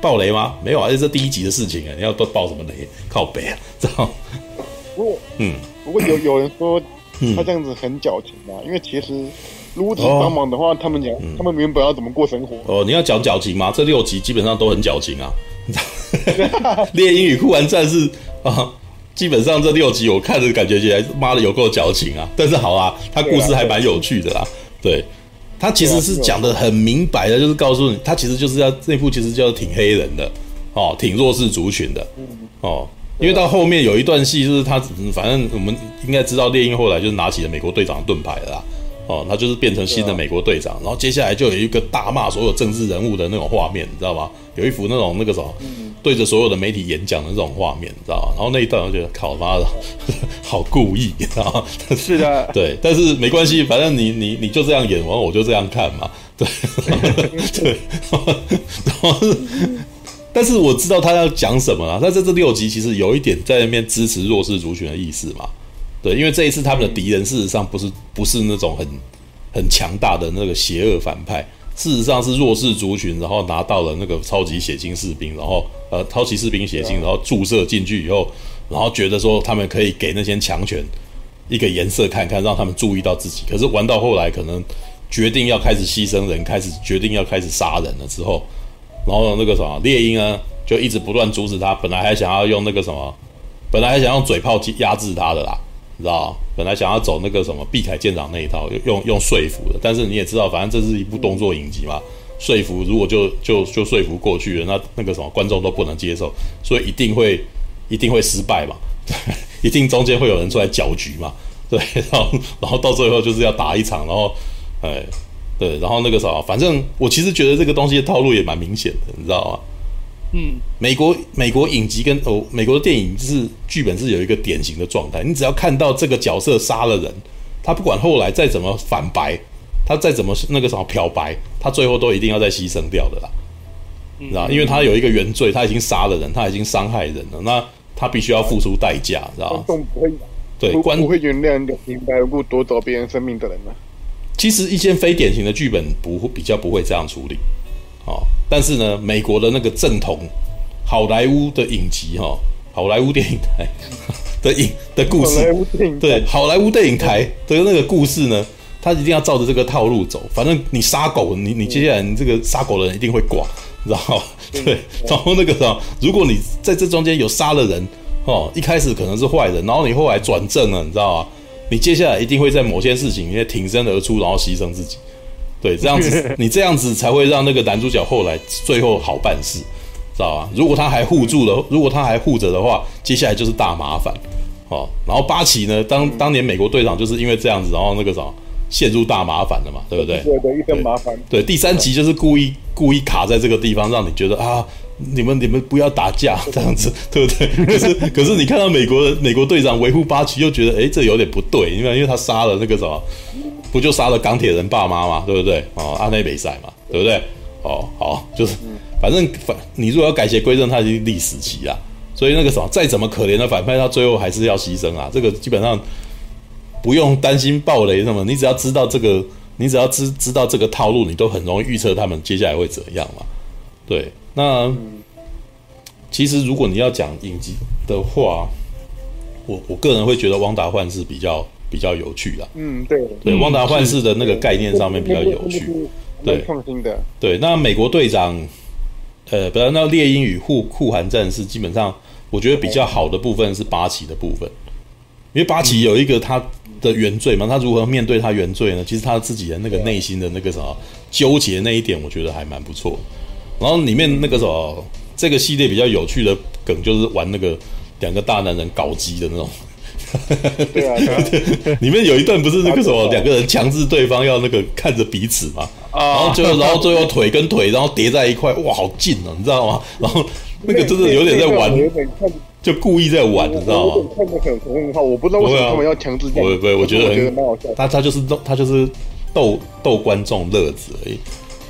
爆雷吗？没有啊，这是第一集的事情啊，你要都爆什么雷？靠北啊，知道？不过嗯，不过有有人说嗯他这样子很矫情啊，因为其实如果只是帮忙的话，他们讲他们原本要怎么过生活？哦，你要讲矫情吗？这六集基本上都很矫情啊。猎鹰与酷玩战士啊，基本上这六集我看着感觉起来，妈的有够矫情啊！但是好啊，他故事还蛮有趣的啦。对，他其实是讲的很明白的，就是告诉你，他其实就是要这部其实叫挺黑人的哦，挺弱势族群的哦。因为到后面有一段戏，就是他反正我们应该知道，猎鹰后来就是拿起了美国队长的盾牌了啦。哦，他就是变成新的美国队长，然后接下来就有一个大骂所有政治人物的那种画面，你知道吗？有一幅那种那个什么，对着所有的媒体演讲的那种画面，你知道吗？然后那一段我觉得，靠妈的，好故意，你知道吗？是的，对，但是没关系，反正你你你就这样演完，我就这样看嘛，对 对，然后但是我知道他要讲什么啊，他在这六集其实有一点在那边支持弱势族群的意思嘛。对，因为这一次他们的敌人事实上不是不是那种很很强大的那个邪恶反派，事实上是弱势族群，然后拿到了那个超级血清士兵，然后呃超级士兵血清，然后注射进去以后，然后觉得说他们可以给那些强权一个颜色看看，让他们注意到自己。可是玩到后来，可能决定要开始牺牲人，开始决定要开始杀人了之后，然后那个什么猎鹰呢，就一直不断阻止他，本来还想要用那个什么，本来还想用嘴炮压制他的啦。你知道，本来想要走那个什么碧凯舰长那一套，用用说服的，但是你也知道，反正这是一部动作影集嘛，说服如果就就就说服过去了，那那个什么观众都不能接受，所以一定会一定会失败嘛，对，一定中间会有人出来搅局嘛，对，然后然后到最后就是要打一场，然后哎对，然后那个什么，反正我其实觉得这个东西的套路也蛮明显的，你知道吗？嗯，美国美国影集跟哦，美国的电影就是剧本是有一个典型的状态，你只要看到这个角色杀了人，他不管后来再怎么反白，他再怎么那个什么漂白，他最后都一定要再牺牲掉的啦，嗯、知道？因为他有一个原罪，他已经杀了人，他已经伤害人了，那他必须要付出代价，知道？观众不会对，不观不会原谅一个平白无故夺走别人生命的人呢、啊。其实一些非典型的剧本不会比较不会这样处理。哦，但是呢，美国的那个正统好莱坞的影集哈、哦，好莱坞电影台的影的故事，对，好莱坞电影台的那个故事呢，他一定要照着这个套路走。反正你杀狗，你你接下来你这个杀狗的人一定会挂，知道吗？对，然后那个什么，如果你在这中间有杀了人，哦，一开始可能是坏人，然后你后来转正了，你知道吗？你接下来一定会在某些事情里面挺身而出，然后牺牲自己。对，这样子，你这样子才会让那个男主角后来最后好办事，知道吧？如果他还护住了，如果他还护着的话，接下来就是大麻烦，哦。然后八旗呢，当当年美国队长就是因为这样子，然后那个什么陷入大麻烦了嘛，对不对？对对，一身麻烦。对，第三集就是故意故意卡在这个地方，让你觉得啊，你们你们不要打架这样子，对不对？可是可是你看到美国的美国队长维护八旗，又觉得哎，这有点不对，因为因为他杀了那个什么。不就杀了钢铁人爸妈嘛，对不对？哦，阿内北塞嘛，对不对？哦，好，就是反正反你如果要改邪归正，他已经历史期啊。所以那个什么，再怎么可怜的反派，他最后还是要牺牲啊。这个基本上不用担心爆雷什么，你只要知道这个，你只要知知道这个套路，你都很容易预测他们接下来会怎样嘛。对，那其实如果你要讲影集的话，我我个人会觉得《汪达幻视》比较。比较有趣啦，嗯，对，对，旺达幻视的那个概念上面比较有趣，对，创新的，对。那美国队长，呃，不，那猎鹰与酷酷寒战士，基本上我觉得比较好的部分是八旗的部分，因为八旗有一个他的原罪嘛，他如何面对他原罪呢？其实他自己的那个内心的那个什么纠结那一点，我觉得还蛮不错。然后里面那个什么，这个系列比较有趣的梗就是玩那个两个大男人搞基的那种。对啊，对，里面有一段不是那个什么，两个人强制对方要那个看着彼此嘛，然后最后，然后最后腿跟腿然后叠在一块，哇，好近哦，你知道吗？然后那个真的有点在玩，就故意在玩，你知道吗？看得很很好，我不知道为什么他们要强制。不不，我觉得很笑。他他就是逗他就是逗逗观众乐子而已，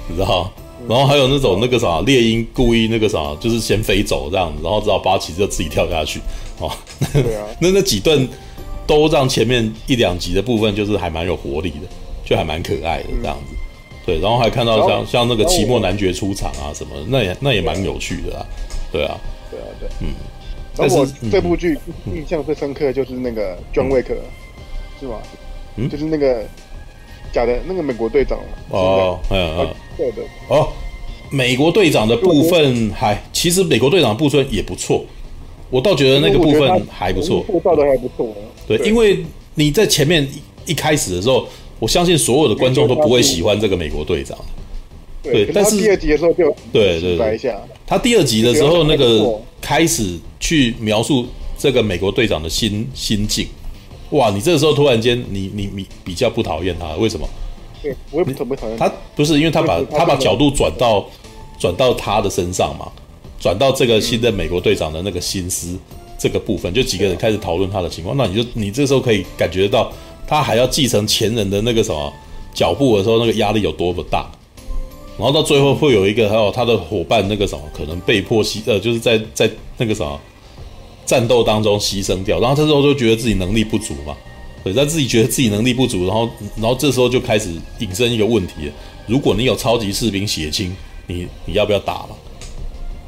你知道？然后还有那种那个啥猎鹰故意那个啥，就是先飞走这样子，然后知道八旗就自己跳下去。哦，对啊，那那几段都让前面一两集的部分就是还蛮有活力的，就还蛮可爱的这样子。对，然后还看到像像那个期末男爵出场啊什么，那也那也蛮有趣的啊。对啊，对啊，对，嗯。然后我但是这部剧印象最深刻的就是那个 John Wick，、是吗？嗯就是那个假的那个美国队长哦，嗯嗯。哦，对的，哦，美国队长的部分还其实美国队长的部分也不错，我倒觉得那个部分还不错，塑造的还不错。对，因为你在前面一一开始的时候，我相信所有的观众都不会喜欢这个美国队长。对，但是第二集的时候就对对对。他第二集的时候，那个开始去描述这个美国队长的心心境，哇！你这个时候突然间，你你你比较不讨厌他，为什么？对，我也不讨不讨厌他不是因为他把他他把角度转到转到他的身上嘛，转到这个新的美国队长的那个心思这个部分，就几个人开始讨论他的情况，那你就你这时候可以感觉到他还要继承前人的那个什么脚步的时候，那个压力有多么大。然后到最后会有一个还有他的伙伴那个什么可能被迫吸呃就是在在那个什么战斗当中牺牲掉，然后这时候就觉得自己能力不足嘛，对，他自己觉得自己能力不足，然后然后这时候就开始引申一个问题了：如果你有超级士兵血清，你你要不要打嘛？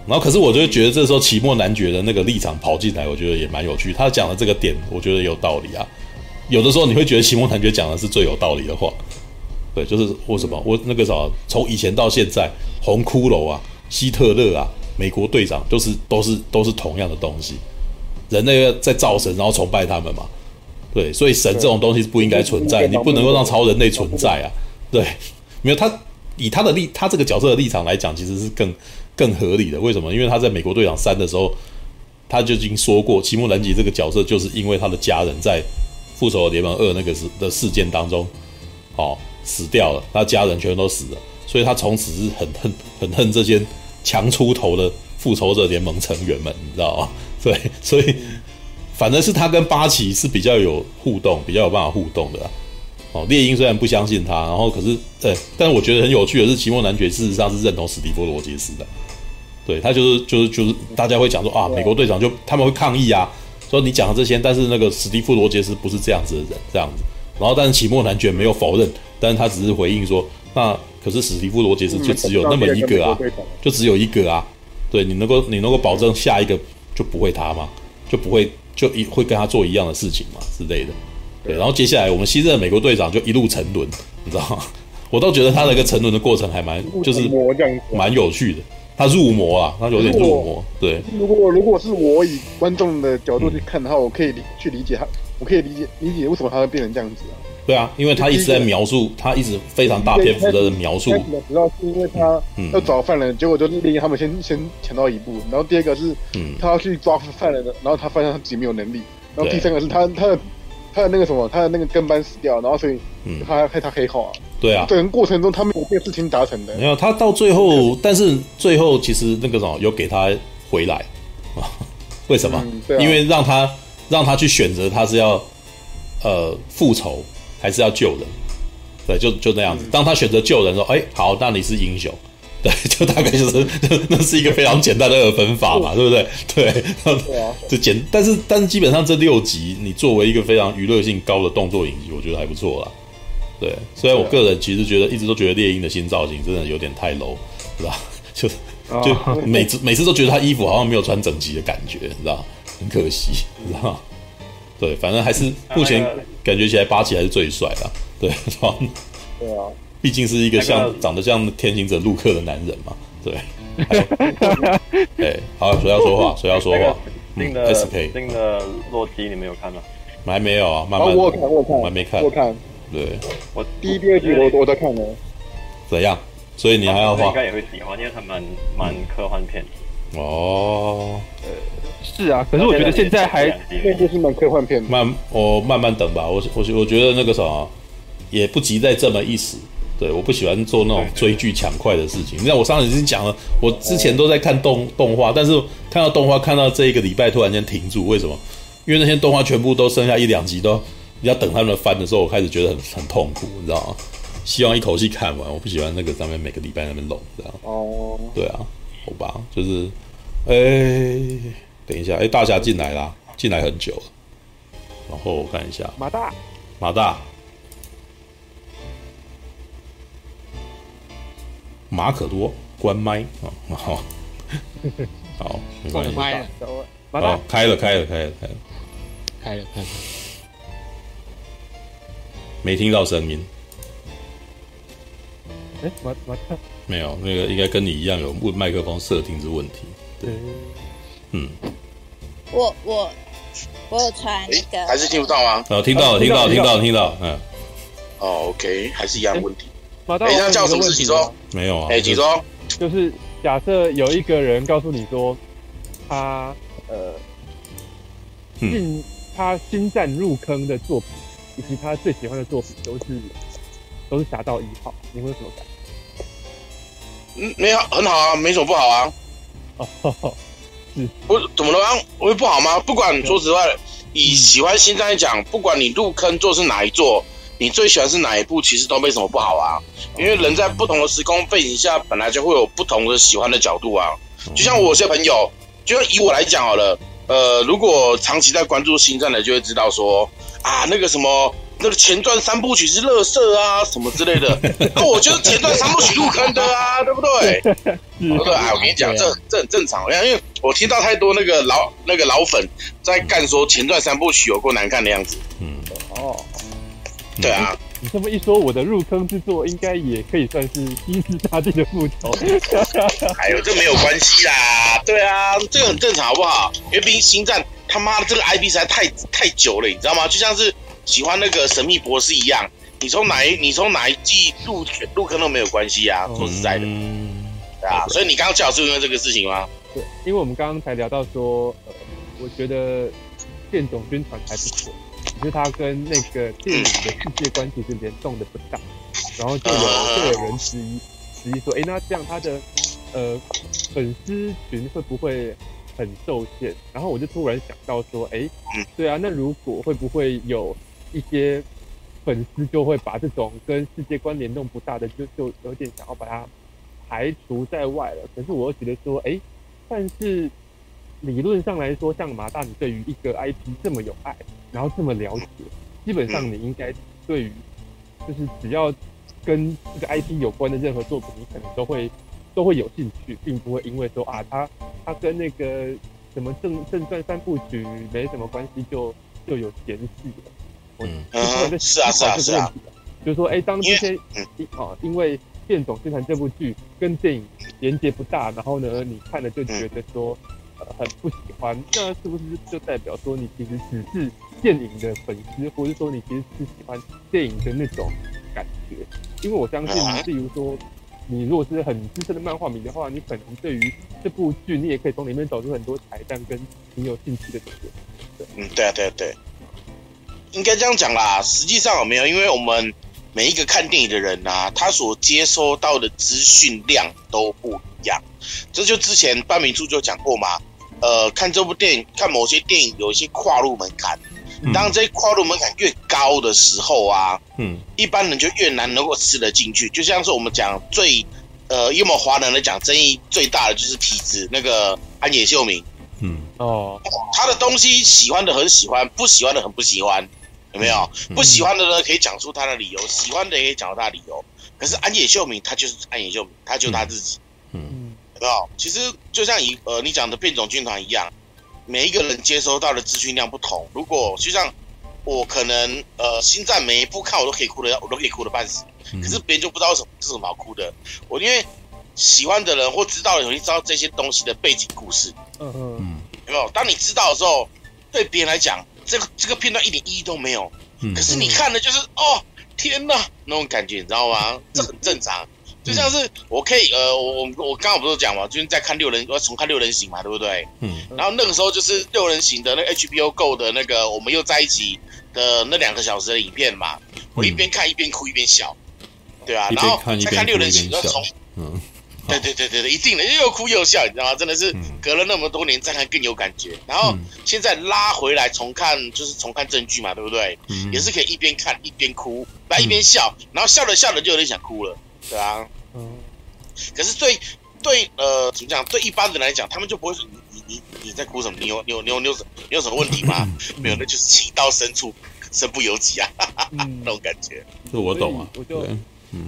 然后可是我就觉得这时候奇莫男爵的那个立场跑进来，我觉得也蛮有趣。他讲的这个点，我觉得有道理啊。有的时候你会觉得奇莫男爵讲的是最有道理的话。对，就是为什么我那个啥，从以前到现在，红骷髅啊、希特勒啊、美国队长，都是都是都是同样的东西。人类在造神，然后崇拜他们嘛。对，所以神这种东西是不应该存在，你不能够让超人类存在啊。对，没有他以他的立他这个角色的立场来讲，其实是更更合理的。为什么？因为他在美国队长三的时候，他就已经说过，奇木兰吉这个角色就是因为他的家人在复仇者联盟二那个事的事件当中，哦。死掉了，他家人全都死了，所以他从此是很恨很恨这些强出头的复仇者联盟成员们，你知道吗？对，所以反正是他跟八旗是比较有互动，比较有办法互动的啦。哦，猎鹰虽然不相信他，然后可是，对，但是我觉得很有趣的是，奇莫男爵事实上是认同史蒂夫罗杰斯的。对他就是就是就是大家会讲说啊，美国队长就他们会抗议啊，说你讲的这些，但是那个史蒂夫罗杰斯不是这样子的人，这样子。然后但是奇莫男爵没有否认。但是他只是回应说，那可是史蒂夫罗杰斯就只有那么一个啊，就只有一个啊，对你能够你能够保证下一个就不会他吗？就不会就一会跟他做一样的事情嘛之类的，对。然后接下来我们新任的美国队长就一路沉沦，你知道吗？我倒觉得他的一个沉沦的过程还蛮就是蛮有趣的，他入魔啊，他有点入魔。对，如果如果是我以观众的角度去看的话，我可以理去理解他，我可以理解理解为什么他会变成这样子啊。对啊，因为他一直在描述，他一直非常大篇幅的描述。主要是因为他要找犯人，结果就是令他们先先抢到一步。然后第二个是，他要去抓犯人的，然后他发现他自己没有能力。然后第三个是他他的他的那个什么，他的那个跟班死掉，然后所以他害他黑化。对啊，整个过程中他没有这个事情达成的。没有，他到最后，但是最后其实那个什么有给他回来啊？为什么？因为让他让他去选择，他是要呃复仇。还是要救人，对，就就那样子。当他选择救人说：“哎、欸，好，那你是英雄。”对，就大概就是，那那是一个非常简单的二分法嘛，对不对？对，对啊，就简。但是，但是基本上这六集，你作为一个非常娱乐性高的动作影集，我觉得还不错啦。对，虽然我个人其实觉得一直都觉得猎鹰的新造型真的有点太 low，是吧？就就每次每次都觉得他衣服好像没有穿整齐的感觉，你知道？很可惜，你知道？对，反正还是目前感觉起来八旗还是最帅的，对，是吧？对啊，毕竟是一个像长得像天行者陆克的男人嘛，对。哎，好，谁要说话？谁要说话？新的 SK 新的洛基，你们有看吗？还没有啊，慢慢我看，我看，我还没看，我看。对，我第一、第二集我我在看呢。怎样？所以你还要画？应该也会喜欢，因为它蛮蛮科幻片。哦，呃，是啊，可是我觉得现在还那就是蛮科幻片。慢，我慢慢等吧。我我我觉得那个什么，也不急在这么一时。对，我不喜欢做那种追剧抢快的事情。你看，我上次已经讲了，我之前都在看动动画，但是看到动画，看到这一个礼拜突然间停住，为什么？因为那些动画全部都剩下一两集，都你要等他们翻的时候，我开始觉得很很痛苦，你知道吗？希望一口气看完。我不喜欢那个上面每个礼拜那边弄，这样。哦，对啊，好吧，就是。哎、欸，等一下，哎、欸，大侠进来啦，进来很久了。然后我看一下，马大，马大，马可多关麦。啊，好，好，没关系。哦，开了，开了，开了，开了，开了，开了，没听到声音。哎，马马大。没有，那个应该跟你一样有问麦克风设定之问题。对，嗯，我我我有传那个，还是听不到吗？哦，听到了，听到，听到，听到，嗯。哦，OK，还是一样的问题。马大，哎，那叫什么事情说？没有啊。哎，请说。就是假设有一个人告诉你说，他呃进他新战入坑的作品，以及他最喜欢的作品都是都是侠盗一号，你会有什么感觉？嗯，没有，很好啊，没什么不好啊。哦，是，不，怎么了吗？会不好吗？不管说实话，以喜欢星战来讲，不管你入坑做是哪一座，你最喜欢是哪一部，其实都没什么不好啊。因为人在不同的时空背景下，本来就会有不同的喜欢的角度啊。就像我有些朋友，就以我来讲好了，呃，如果长期在关注星战的，就会知道说啊，那个什么。那个前传三部曲是乐色啊，什么之类的。那我就是前传三部曲入坑的啊，对不对？对不对？哎，我跟你讲，这这很正常。因为我听到太多那个老那个老粉在干说前传三部曲有过难看的样子。嗯，哦，对啊。你这么一说，我的入坑之作应该也可以算是《新世大帝的复仇》。哎呦，这没有关系啦。对啊，这个很正常，好不好？因为毕竟星战他妈的这个 IP 实在太太久了，你知道吗？就像是。喜欢那个神秘博士一样，你从哪一你从哪一季入入坑都没有关系啊，说实在的，嗯、对啊，所以你刚刚讲是因为这个事情吗？对，因为我们刚刚才聊到说，呃，我觉得变种军团还不错，只是他跟那个电影的世界观其实联动的不大，然后就有就有人质疑质疑说，哎，那这样他的呃粉丝群会不会很受限？然后我就突然想到说，哎，对啊，那如果会不会有？一些粉丝就会把这种跟世界观联动不大的，就就有点想要把它排除在外了。可是我又觉得说，哎，但是理论上来说，像马大，你对于一个 IP 这么有爱，然后这么了解，基本上你应该对于就是只要跟这个 IP 有关的任何作品，你可能都会都会有兴趣，并不会因为说啊，他他跟那个什么正正传三部曲没什么关系，就就有嫌隙了。嗯，是啊，是啊，是啊，就是说，哎，当这些啊，因为《变种宣传》这部剧跟电影连接不大，然后呢，你看了就觉得说，呃，很不喜欢，那是不是就代表说你其实只是电影的粉丝，或者说你其实是喜欢电影的那种感觉？因为我相信，例如说，你如果是很资深的漫画迷的话，你可能对于这部剧，你也可以从里面找出很多彩蛋跟挺有兴趣的点。对，嗯，对啊，对啊，对。应该这样讲啦，实际上有没有？因为我们每一个看电影的人啊，他所接收到的资讯量都不一样。这就之前半明处就讲过嘛。呃，看这部电影，看某些电影有一些跨入门槛。当这些跨入门槛越高的时候啊，嗯，一般人就越难能够吃得进去。就像是我们讲最呃，因为我们华人来讲，争议最大的就是痞子那个安野秀明。嗯，哦，他的东西喜欢的很喜欢，不喜欢的很不喜欢。有没有不喜欢的呢？可以讲出他的理由，喜欢的也可以讲出他的理由。可是安野秀明他就是安野秀明，他就是他自己。嗯，有没有？其实就像以呃你讲的变种军团一样，每一个人接收到的资讯量不同。如果就像我可能呃星战每一部看我都可以哭的，我都可以哭的半死。可是别人就不知道什么是什么好哭的。我因为喜欢的人或知道的人，你知道这些东西的背景故事。嗯嗯，有没有？当你知道的时候，对别人来讲。这个这个片段一点意义都没有，可是你看的就是哦天哪那种感觉，你知道吗？这很正常，就像是我可以呃，我我我刚刚不是讲嘛，就是在看六人，我要重看六人行嘛，对不对？嗯。然后那个时候就是六人行的那个 HBO Go 的那个我们又在一起的那两个小时的影片嘛，我一边看一边哭一边笑，对啊，然后再看六人行要重嗯。对对对对对，一定的，又哭又笑，你知道吗？真的是隔了那么多年再看更有感觉。然后现在拉回来重看，就是重看正剧嘛，对不对？嗯，也是可以一边看一边哭，来一边笑，然后笑着笑着就有点想哭了，对啊。嗯。可是对对呃，怎么讲？对一般人来讲，他们就不会说你你你你在哭什么？你有你有你有你有你有什么问题吗？没有，那就是情到深处身不由己啊，那种感觉。这我懂啊，我就。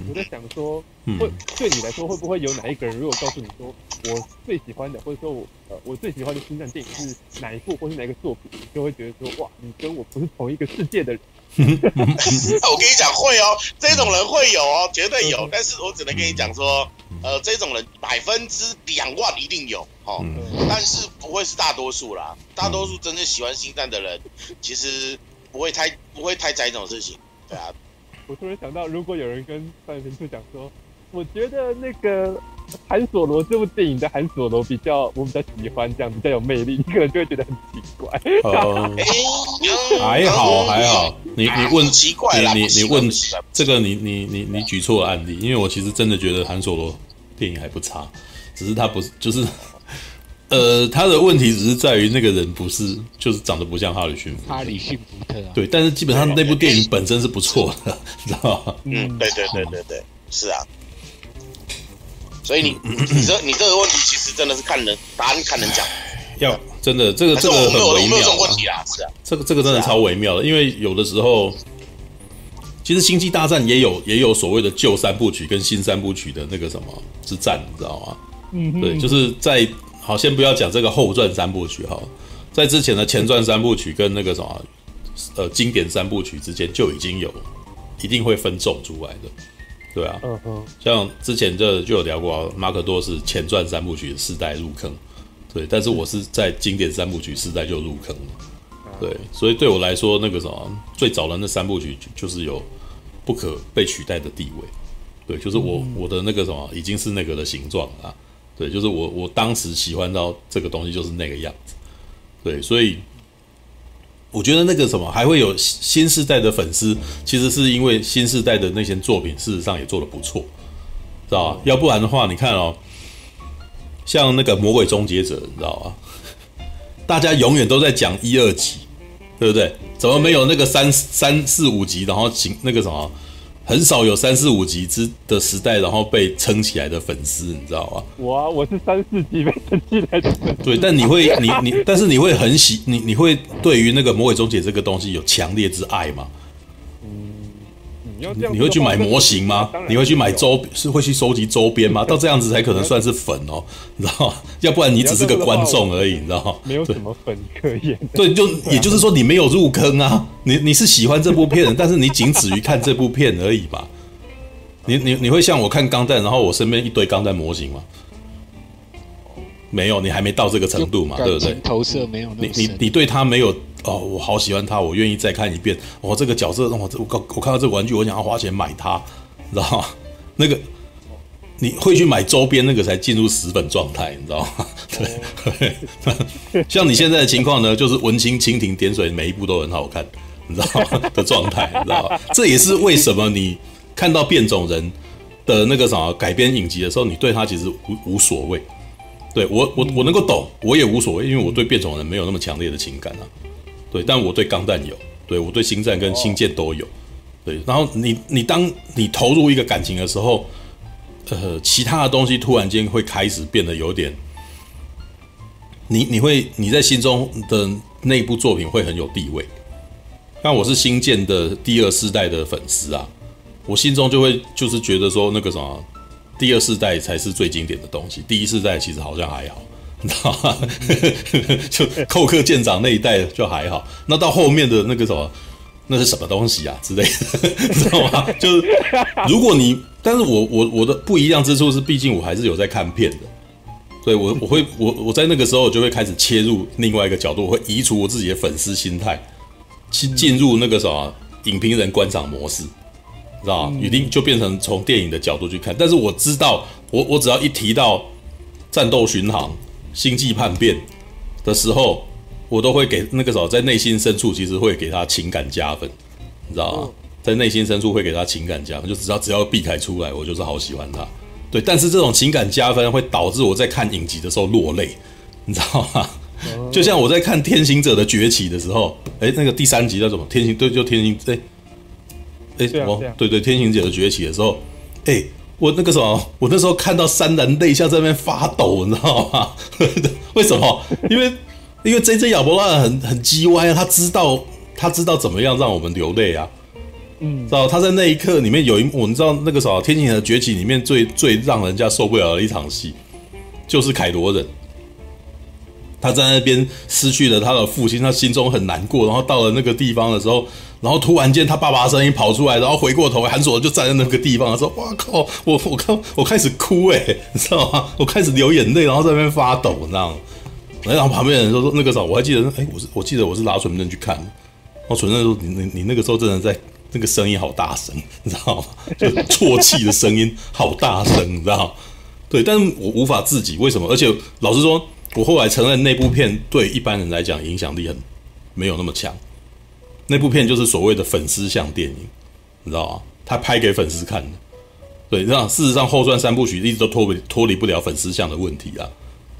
我在想说，会对你来说会不会有哪一个人，如果告诉你说，我最喜欢的，或者说我呃我最喜欢的星战电影是哪一部，或是哪一个作品，你就会觉得说哇，你跟我不是同一个世界的人。我跟你讲会哦，这种人会有哦，绝对有。但是我只能跟你讲说，呃，这种人百分之两万一定有哦，但是不会是大多数啦。大多数真正喜欢星战的人，其实不会太不会太在意这种事情，对啊。我突然想到，如果有人跟范平兔讲说，我觉得那个。韩索罗这部电影的韩索罗比较，我比较喜欢这样，比较有魅力，你可能就会觉得很奇怪。哦，还好还好，你你问奇怪你你你问这个你你你你举错了案例，因为我其实真的觉得韩索罗电影还不差，只是他不是就是，呃，他的问题只是在于那个人不是就是长得不像哈里逊，哈里逊福特啊，对，但是基本上那部电影本身是不错的，知道吗？嗯，对对对对对，是啊。所以你你这你这个问题其实真的是看人答案看人讲，要真的这个这个很微妙啊，是啊，这个这个真的超微妙的，因为有的时候，其实星际大战也有也有所谓的旧三部曲跟新三部曲的那个什么之战，你知道吗？嗯，对，就是在好，先不要讲这个后传三部曲哈，在之前的前传三部曲跟那个什么呃经典三部曲之间就已经有一定会分众出来的。对啊，嗯嗯，像之前就就有聊过啊，马可多是前传三部曲的世代入坑，对，但是我是在经典三部曲世代就入坑了，对，所以对我来说，那个什么最早的那三部曲就是有不可被取代的地位，对，就是我我的那个什么已经是那个的形状啊，对，就是我我当时喜欢到这个东西就是那个样子，对，所以。我觉得那个什么还会有新世代的粉丝，其实是因为新世代的那些作品，事实上也做得不错，知道吧？要不然的话，你看哦，像那个《魔鬼终结者》，你知道吧？大家永远都在讲一二集，对不对？怎么没有那个三三四五集，然后请那个什么？很少有三四五集之的时代，然后被撑起来的粉丝，你知道吗？我啊，我是三四集被撑起来的粉丝。对，但你会，你你，但是你会很喜，你你会对于那个魔鬼终结这个东西有强烈之爱吗？你会去买模型吗？你会去买周是会去收集周边吗？到这样子才可能算是粉哦，你知道吗？要不然你只是个观众而已，你知道吗？没有什么粉可言。对，就也就是说你没有入坑啊，你你是喜欢这部片，但是你仅止于看这部片而已吧？你你你会像我看钢弹，然后我身边一堆钢弹模型吗？没有，你还没到这个程度嘛，对不对？投射没有那么你你你对他没有。哦，我好喜欢他，我愿意再看一遍。我、哦、这个角色，我我我看到这个玩具，我想要花钱买它，你知道吗？那个你会去买周边，那个才进入死粉状态，你知道吗？对，对 像你现在的情况呢，就是文青蜻蜓点水，每一部都很好看，你知道吗？的状态，你知道吗？这也是为什么你看到变种人的那个什么改编影集的时候，你对他其实无无所谓。对我我我能够懂，我也无所谓，因为我对变种人没有那么强烈的情感啊。对，但我对钢弹有，对我对星战跟星舰都有，对。然后你你当你投入一个感情的时候，呃，其他的东西突然间会开始变得有点，你你会你在心中的那部作品会很有地位。但我是星舰的第二世代的粉丝啊，我心中就会就是觉得说那个什么，第二世代才是最经典的东西，第一世代其实好像还好。你知道吗？就寇克舰长那一代就还好，那到后面的那个什么，那是什么东西啊之类的，知道吗？就是如果你，但是我我我的不一样之处是，毕竟我还是有在看片的，所以我我会我我在那个时候就会开始切入另外一个角度，我会移除我自己的粉丝心态，去进入那个什么影评人观赏模式，知道吗？一定就变成从电影的角度去看，但是我知道，我我只要一提到战斗巡航。星际叛变的时候，我都会给那个时候在内心深处，其实会给他情感加分，你知道吗？在内心深处会给他情感加分，就只要只要避开出来，我就是好喜欢他。对，但是这种情感加分会导致我在看影集的时候落泪，你知道吗？就像我在看《天行者的崛起》的时候，哎，那个第三集叫什么？天行对，就天行哎哎什么？对对，《天行者的崛起》的时候，哎。我那个什么，我那时候看到潸然泪下在那边发抖，你知道吗？为什么？因为因为 J J 亚伯拉很很叽歪啊，他知道他知道怎么样让我们流泪啊，嗯，知道他在那一刻里面有一我们知道那个什么《天行者的崛起》里面最最让人家受不了的一场戏，就是凯罗人。他在那边失去了他的父亲，他心中很难过。然后到了那个地方的时候，然后突然间他爸爸的声音跑出来，然后回过头，韩索就站在那个地方，说：“哇靠！我我靠！我开始哭诶，你知道吗？我开始流眼泪，然后在那边发抖，你知道吗？然后旁边的人说说那个时候，我还记得，哎，我是我记得我是拿纯正去看，然后纯正说你你你那个时候真的在那个声音好大声，你知道吗？就啜泣的声音好大声，你知道？对，但是我无法自己，为什么？而且老实说。”我后来承认那部片对一般人来讲影响力很没有那么强。那部片就是所谓的粉丝向电影，你知道吗？他拍给粉丝看的。对，那事实上后传三部曲一直都脱离脱离不了粉丝向的问题啊。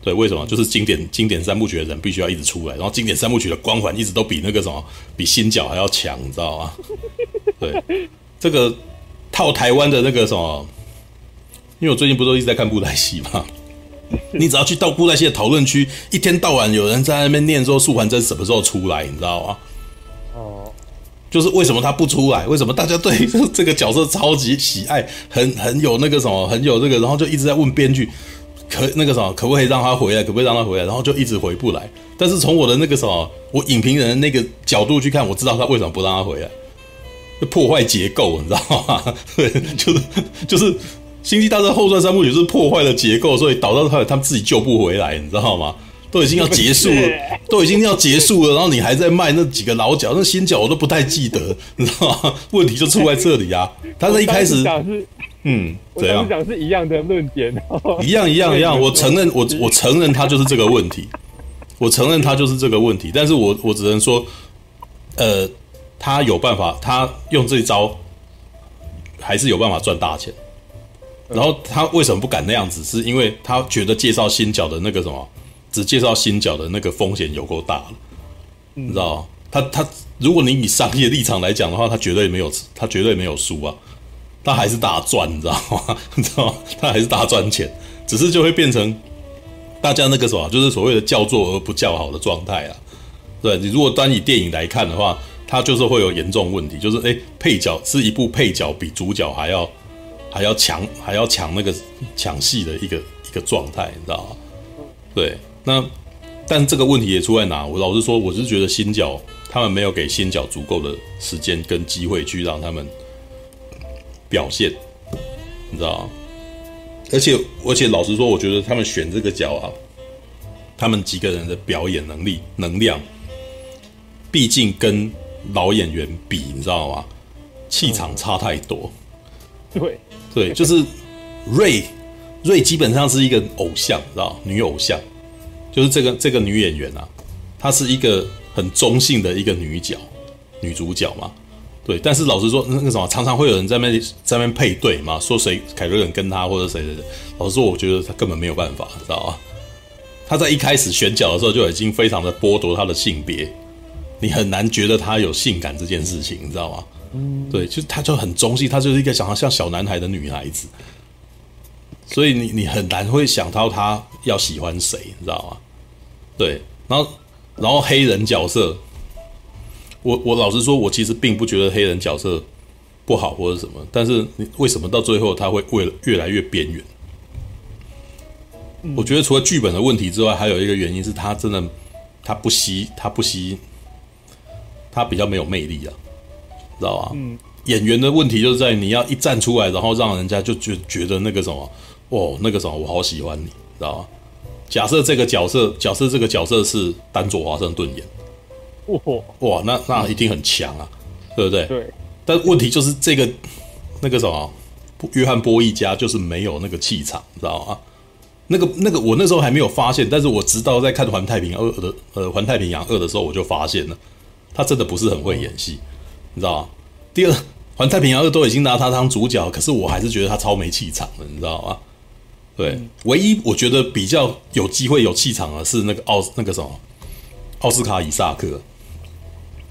对，为什么？就是经典经典三部曲的人必须要一直出来，然后经典三部曲的光环一直都比那个什么比新角还要强，你知道吗？对，这个套台湾的那个什么，因为我最近不都一直在看布袋戏嘛。你只要去到布袋戏的讨论区，一天到晚有人在那边念说素还真什么时候出来，你知道吗？哦，就是为什么他不出来？为什么大家对 这个角色超级喜爱，很很有那个什么，很有这个，然后就一直在问编剧，可那个什么，可不可以让他回来？可不可以让他回来？然后就一直回不来。但是从我的那个什么，我影评人的那个角度去看，我知道他为什么不让他回来，破坏结构，你知道吗？对，就是就是。星际大战后传三部曲是破坏了结构，所以导致他他们自己救不回来，你知道吗？都已经要结束了，都已经要结束了，然后你还在卖那几个老角，那新角我都不太记得，你知道吗？问题就出在这里啊！他在一开始嗯，怎样讲是一样的论点，一样一样一样。我承认，我我承认他就是这个问题，我承认他就是这个问题，但是我我只能说，呃，他有办法，他用这一招还是有办法赚大钱。然后他为什么不敢那样子？是因为他觉得介绍新角的那个什么，只介绍新角的那个风险有够大了，你知道？他他，如果你以商业立场来讲的话，他绝对没有，他绝对没有输啊，他还是大赚，你知道吗？你知道吗？他还是大赚钱，只是就会变成大家那个什么，就是所谓的叫做而不叫好的状态啊。对，你如果单以电影来看的话，他就是会有严重问题，就是诶，配角是一部配角比主角还要。还要抢，还要抢那个抢戏的一个一个状态，你知道吗？对，那但这个问题也出在哪？我老实说，我是觉得新角他们没有给新角足够的时间跟机会去让他们表现，你知道吗？而且而且老实说，我觉得他们选这个角啊，他们几个人的表演能力能量，毕竟跟老演员比，你知道吗？气场差太多，对。对，就是瑞，瑞基本上是一个偶像，知道女偶像，就是这个这个女演员啊，她是一个很中性的一个女角，女主角嘛。对，但是老实说，那个什么，常常会有人在那边在那边配对嘛，说谁凯瑞肯跟他或者谁谁谁。老实说，我觉得他根本没有办法，知道吗？他在一开始选角的时候就已经非常的剥夺他的性别，你很难觉得他有性感这件事情，你知道吗？嗯，对，就他就很中性，他就是一个长得像小男孩的女孩子，所以你你很难会想到他要喜欢谁，你知道吗？对，然后然后黑人角色，我我老实说，我其实并不觉得黑人角色不好或者什么，但是你为什么到最后他会为了越来越边缘？我觉得除了剧本的问题之外，还有一个原因是他真的他不吸他不吸，他比较没有魅力啊。知道吧？嗯，演员的问题就是在你要一站出来，然后让人家就觉觉得那个什么，哦，那个什么，我好喜欢你，知道吧？假设这个角色，假设这个角色是丹佐华盛顿演，哇哇，那那一定很强啊，对不对？对。但问题就是这个那个什么，约翰波一家就是没有那个气场，知道吗？那个那个我那时候还没有发现，但是我直到在看《环太平洋二》的呃《环太平洋二》的时候，我就发现了，他真的不是很会演戏。嗯你知道吗？第二，《环太平洋二》都已经拿他当主角，可是我还是觉得他超没气场的，你知道吗？对，嗯、唯一我觉得比较有机会有气场的是那个奥那个什么奥斯卡·以萨克，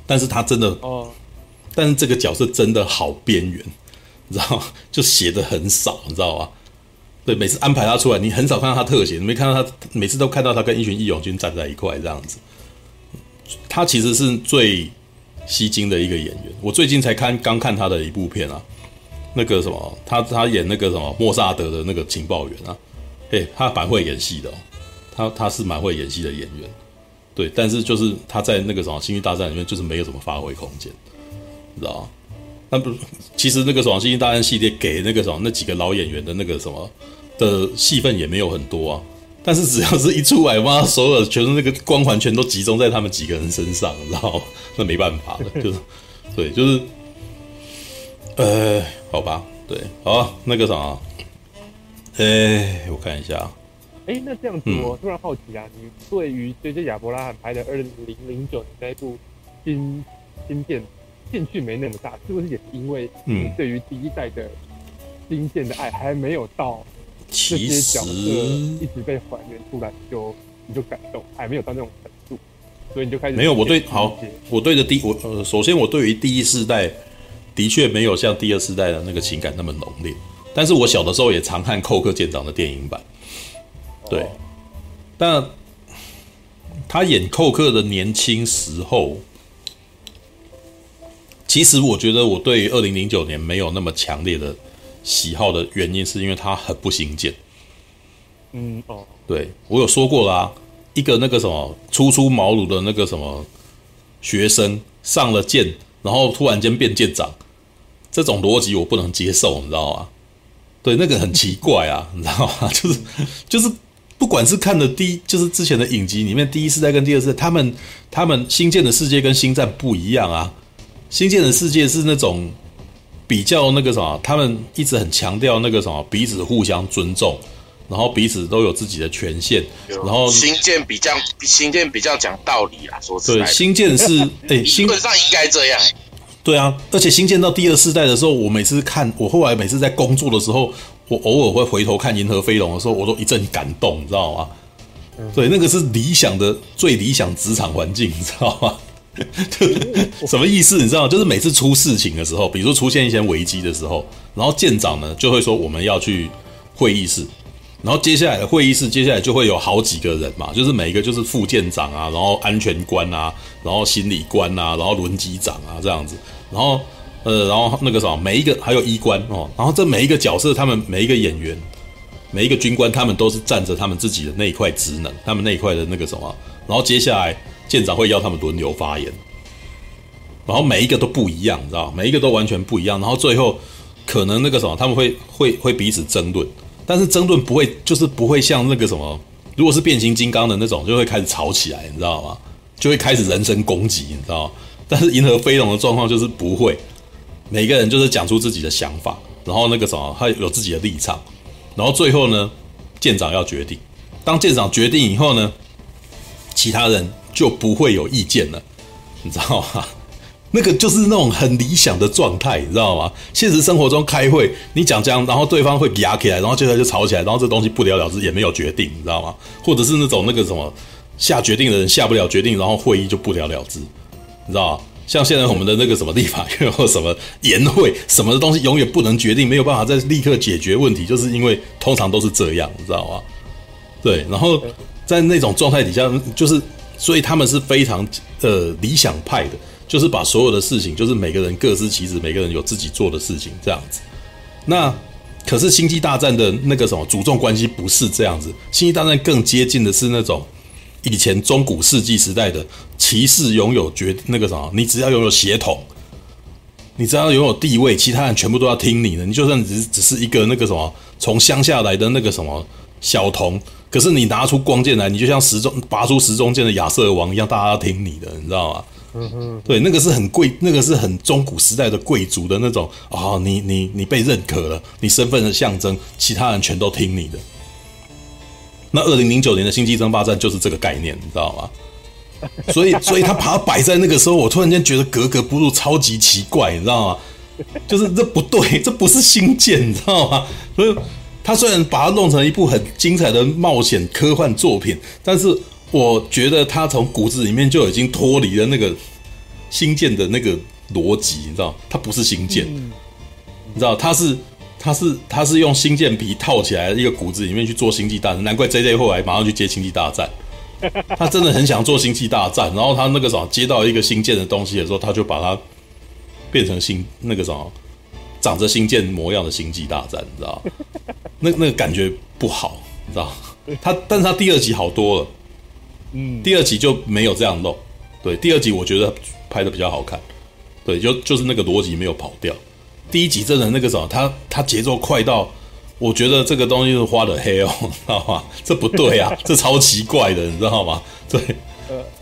但是他真的哦，但是这个角色真的好边缘，你知道吗？就写的很少，你知道吗？对，每次安排他出来，你很少看到他特写，你没看到他，每次都看到他跟一群义勇军站在一块这样子。他其实是最。吸睛的一个演员，我最近才看刚看他的一部片啊，那个什么，他他演那个什么莫萨德的那个情报员啊，嘿，他蛮会演戏的哦，他他是蛮会演戏的演员，对，但是就是他在那个什么《星际大战》里面就是没有什么发挥空间，你知道吗？那不，其实那个什么《星际大战》系列给那个什么那几个老演员的那个什么的戏份也没有很多啊，但是只要是一出来，哇，所有的全是那个光环全都集中在他们几个人身上，你知道吗？那没办法了，就是对，就是，呃，好吧，对，好，那个什么。哎，我看一下。哎，那这样子，我突然好奇啊，嗯、你对于 J.J. 亚伯拉罕拍的二零零九年那一部新新片兴趣没那么大，是不是也是因为你对于第一代的新剑的爱还没有到这些角色一直被还原出来，就你就感动，还没有到那种程度，所以你就开始没有我对好，我对的第我呃，首先我对于第一世代的确没有像第二世代的那个情感那么浓烈。但是我小的时候也常看寇克舰长的电影版，对，但他演寇克的年轻时候，其实我觉得我对二零零九年没有那么强烈的喜好的原因，是因为他很不新剑。嗯哦，对我有说过啦、啊，一个那个什么初出茅庐的那个什么学生上了舰，然后突然间变舰长，这种逻辑我不能接受，你知道吗？对，那个很奇怪啊，你知道吗？就是就是，不管是看的第一，就是之前的影集里面，第一次在跟第二世代，他们他们新建的世界跟星战不一样啊。新建的世界是那种比较那个什么，他们一直很强调那个什么彼此互相尊重，然后彼此都有自己的权限。然后新建比较新建比较讲道理啦，说实在，对，星舰是 哎，基本上应该这样。对啊，而且新建到第二世代的时候，我每次看，我后来每次在工作的时候，我偶尔会回头看《银河飞龙》的时候，我都一阵感动，你知道吗？对，那个是理想的最理想职场环境，你知道吗？什么意思？你知道，就是每次出事情的时候，比如说出现一些危机的时候，然后舰长呢就会说我们要去会议室，然后接下来的会议室接下来就会有好几个人嘛，就是每一个就是副舰长啊，然后安全官啊，然后心理官啊，然后轮机长啊这样子。然后，呃，然后那个什么，每一个还有医官哦，然后这每一个角色，他们每一个演员，每一个军官，他们都是站着他们自己的那一块职能，他们那一块的那个什么，然后接下来舰长会要他们轮流发言，然后每一个都不一样，你知道，每一个都完全不一样，然后最后可能那个什么，他们会会会彼此争论，但是争论不会就是不会像那个什么，如果是变形金刚的那种，就会开始吵起来，你知道吗？就会开始人身攻击，你知道吗？但是银河飞龙的状况就是不会，每个人就是讲出自己的想法，然后那个什么，他有自己的立场，然后最后呢，舰长要决定。当舰长决定以后呢，其他人就不会有意见了，你知道吗？那个就是那种很理想的状态，你知道吗？现实生活中开会，你讲这样，然后对方会压起来，然后接下来就吵起来，然后这东西不了了之，也没有决定，你知道吗？或者是那种那个什么下决定的人下不了决定，然后会议就不了了之。你知道吗像现在我们的那个什么立法院 或什么研会，什么的东西永远不能决定，没有办法再立刻解决问题，就是因为通常都是这样，你知道吗？对，然后在那种状态底下，就是所以他们是非常呃理想派的，就是把所有的事情，就是每个人各司其职，每个人有自己做的事情这样子。那可是星际大战的那个什么主众关系不是这样子，星际大战更接近的是那种。以前中古世纪时代的骑士拥有绝那个什么，你只要拥有血统，你只要拥有地位，其他人全部都要听你的。你就算只只是一个那个什么从乡下来的那个什么小童，可是你拿出光剑来，你就像时钟拔出时钟剑的亚瑟王一样，大家要听你的，你知道吗？嗯哼，对，那个是很贵，那个是很中古时代的贵族的那种啊、哦，你你你被认可了，你身份的象征，其他人全都听你的。那二零零九年的星际争霸战就是这个概念，你知道吗？所以，所以他把它摆在那个时候，我突然间觉得格格不入，超级奇怪，你知道吗？就是这不对，这不是星舰，你知道吗？所以，他虽然把它弄成一部很精彩的冒险科幻作品，但是我觉得他从骨子里面就已经脱离了那个星舰的那个逻辑，你知道？他不是星舰，你知道他是。他是他是用星舰皮套起来的一个骨子里面去做星际大战，难怪 JJ 后来马上去接星际大战。他真的很想做星际大战，然后他那个什么接到一个星舰的东西的时候，他就把它变成星那个什么长着星舰模样的星际大战，你知道？那那个感觉不好，你知道？他，但是他第二集好多了，嗯，第二集就没有这样弄，对，第二集我觉得拍的比较好看，对，就就是那个逻辑没有跑掉。第一集真的那个什么，他他节奏快到，我觉得这个东西是花的黑哦，知道吗？这不对啊，这超奇怪的，你知道吗？对，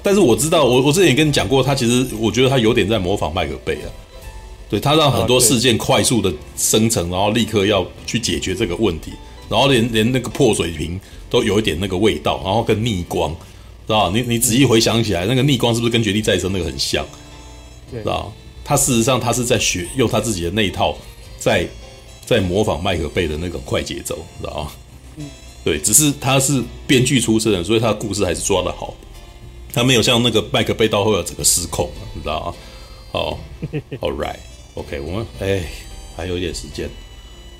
但是我知道，我我之前也跟你讲过，他其实我觉得他有点在模仿麦可贝啊。对，他让很多事件快速的生成，然后立刻要去解决这个问题，然后连连那个破水瓶都有一点那个味道，然后跟逆光，知道吧？你你仔细回想起来，那个逆光是不是跟绝地再生那个很像？知道他事实上他是在学用他自己的那一套，在在模仿麦克贝的那种快节奏，知道吗？嗯，对，只是他是编剧出身的，所以他的故事还是抓得好，他没有像那个麦克贝到后来整个失控，你知道吗？好，All right。OK，我们哎，还有一点时间，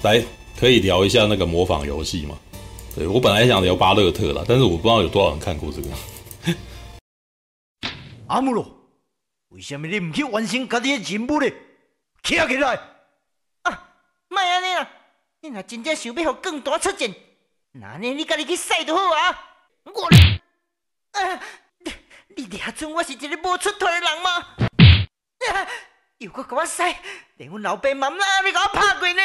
来可以聊一下那个模仿游戏吗？对，我本来想聊巴勒特啦，但是我不知道有多少人看过这个。阿姆罗，为什么你唔去完成家己的任务呢？起来起来！啊，莫安尼啦，你若真正想要让更大出战，那呢你家己去赛就好啊！我，啊，你你俩准我是一个无出头的人吗？啊又搁给我使，连阮老爸妈妈你给我拍过呢！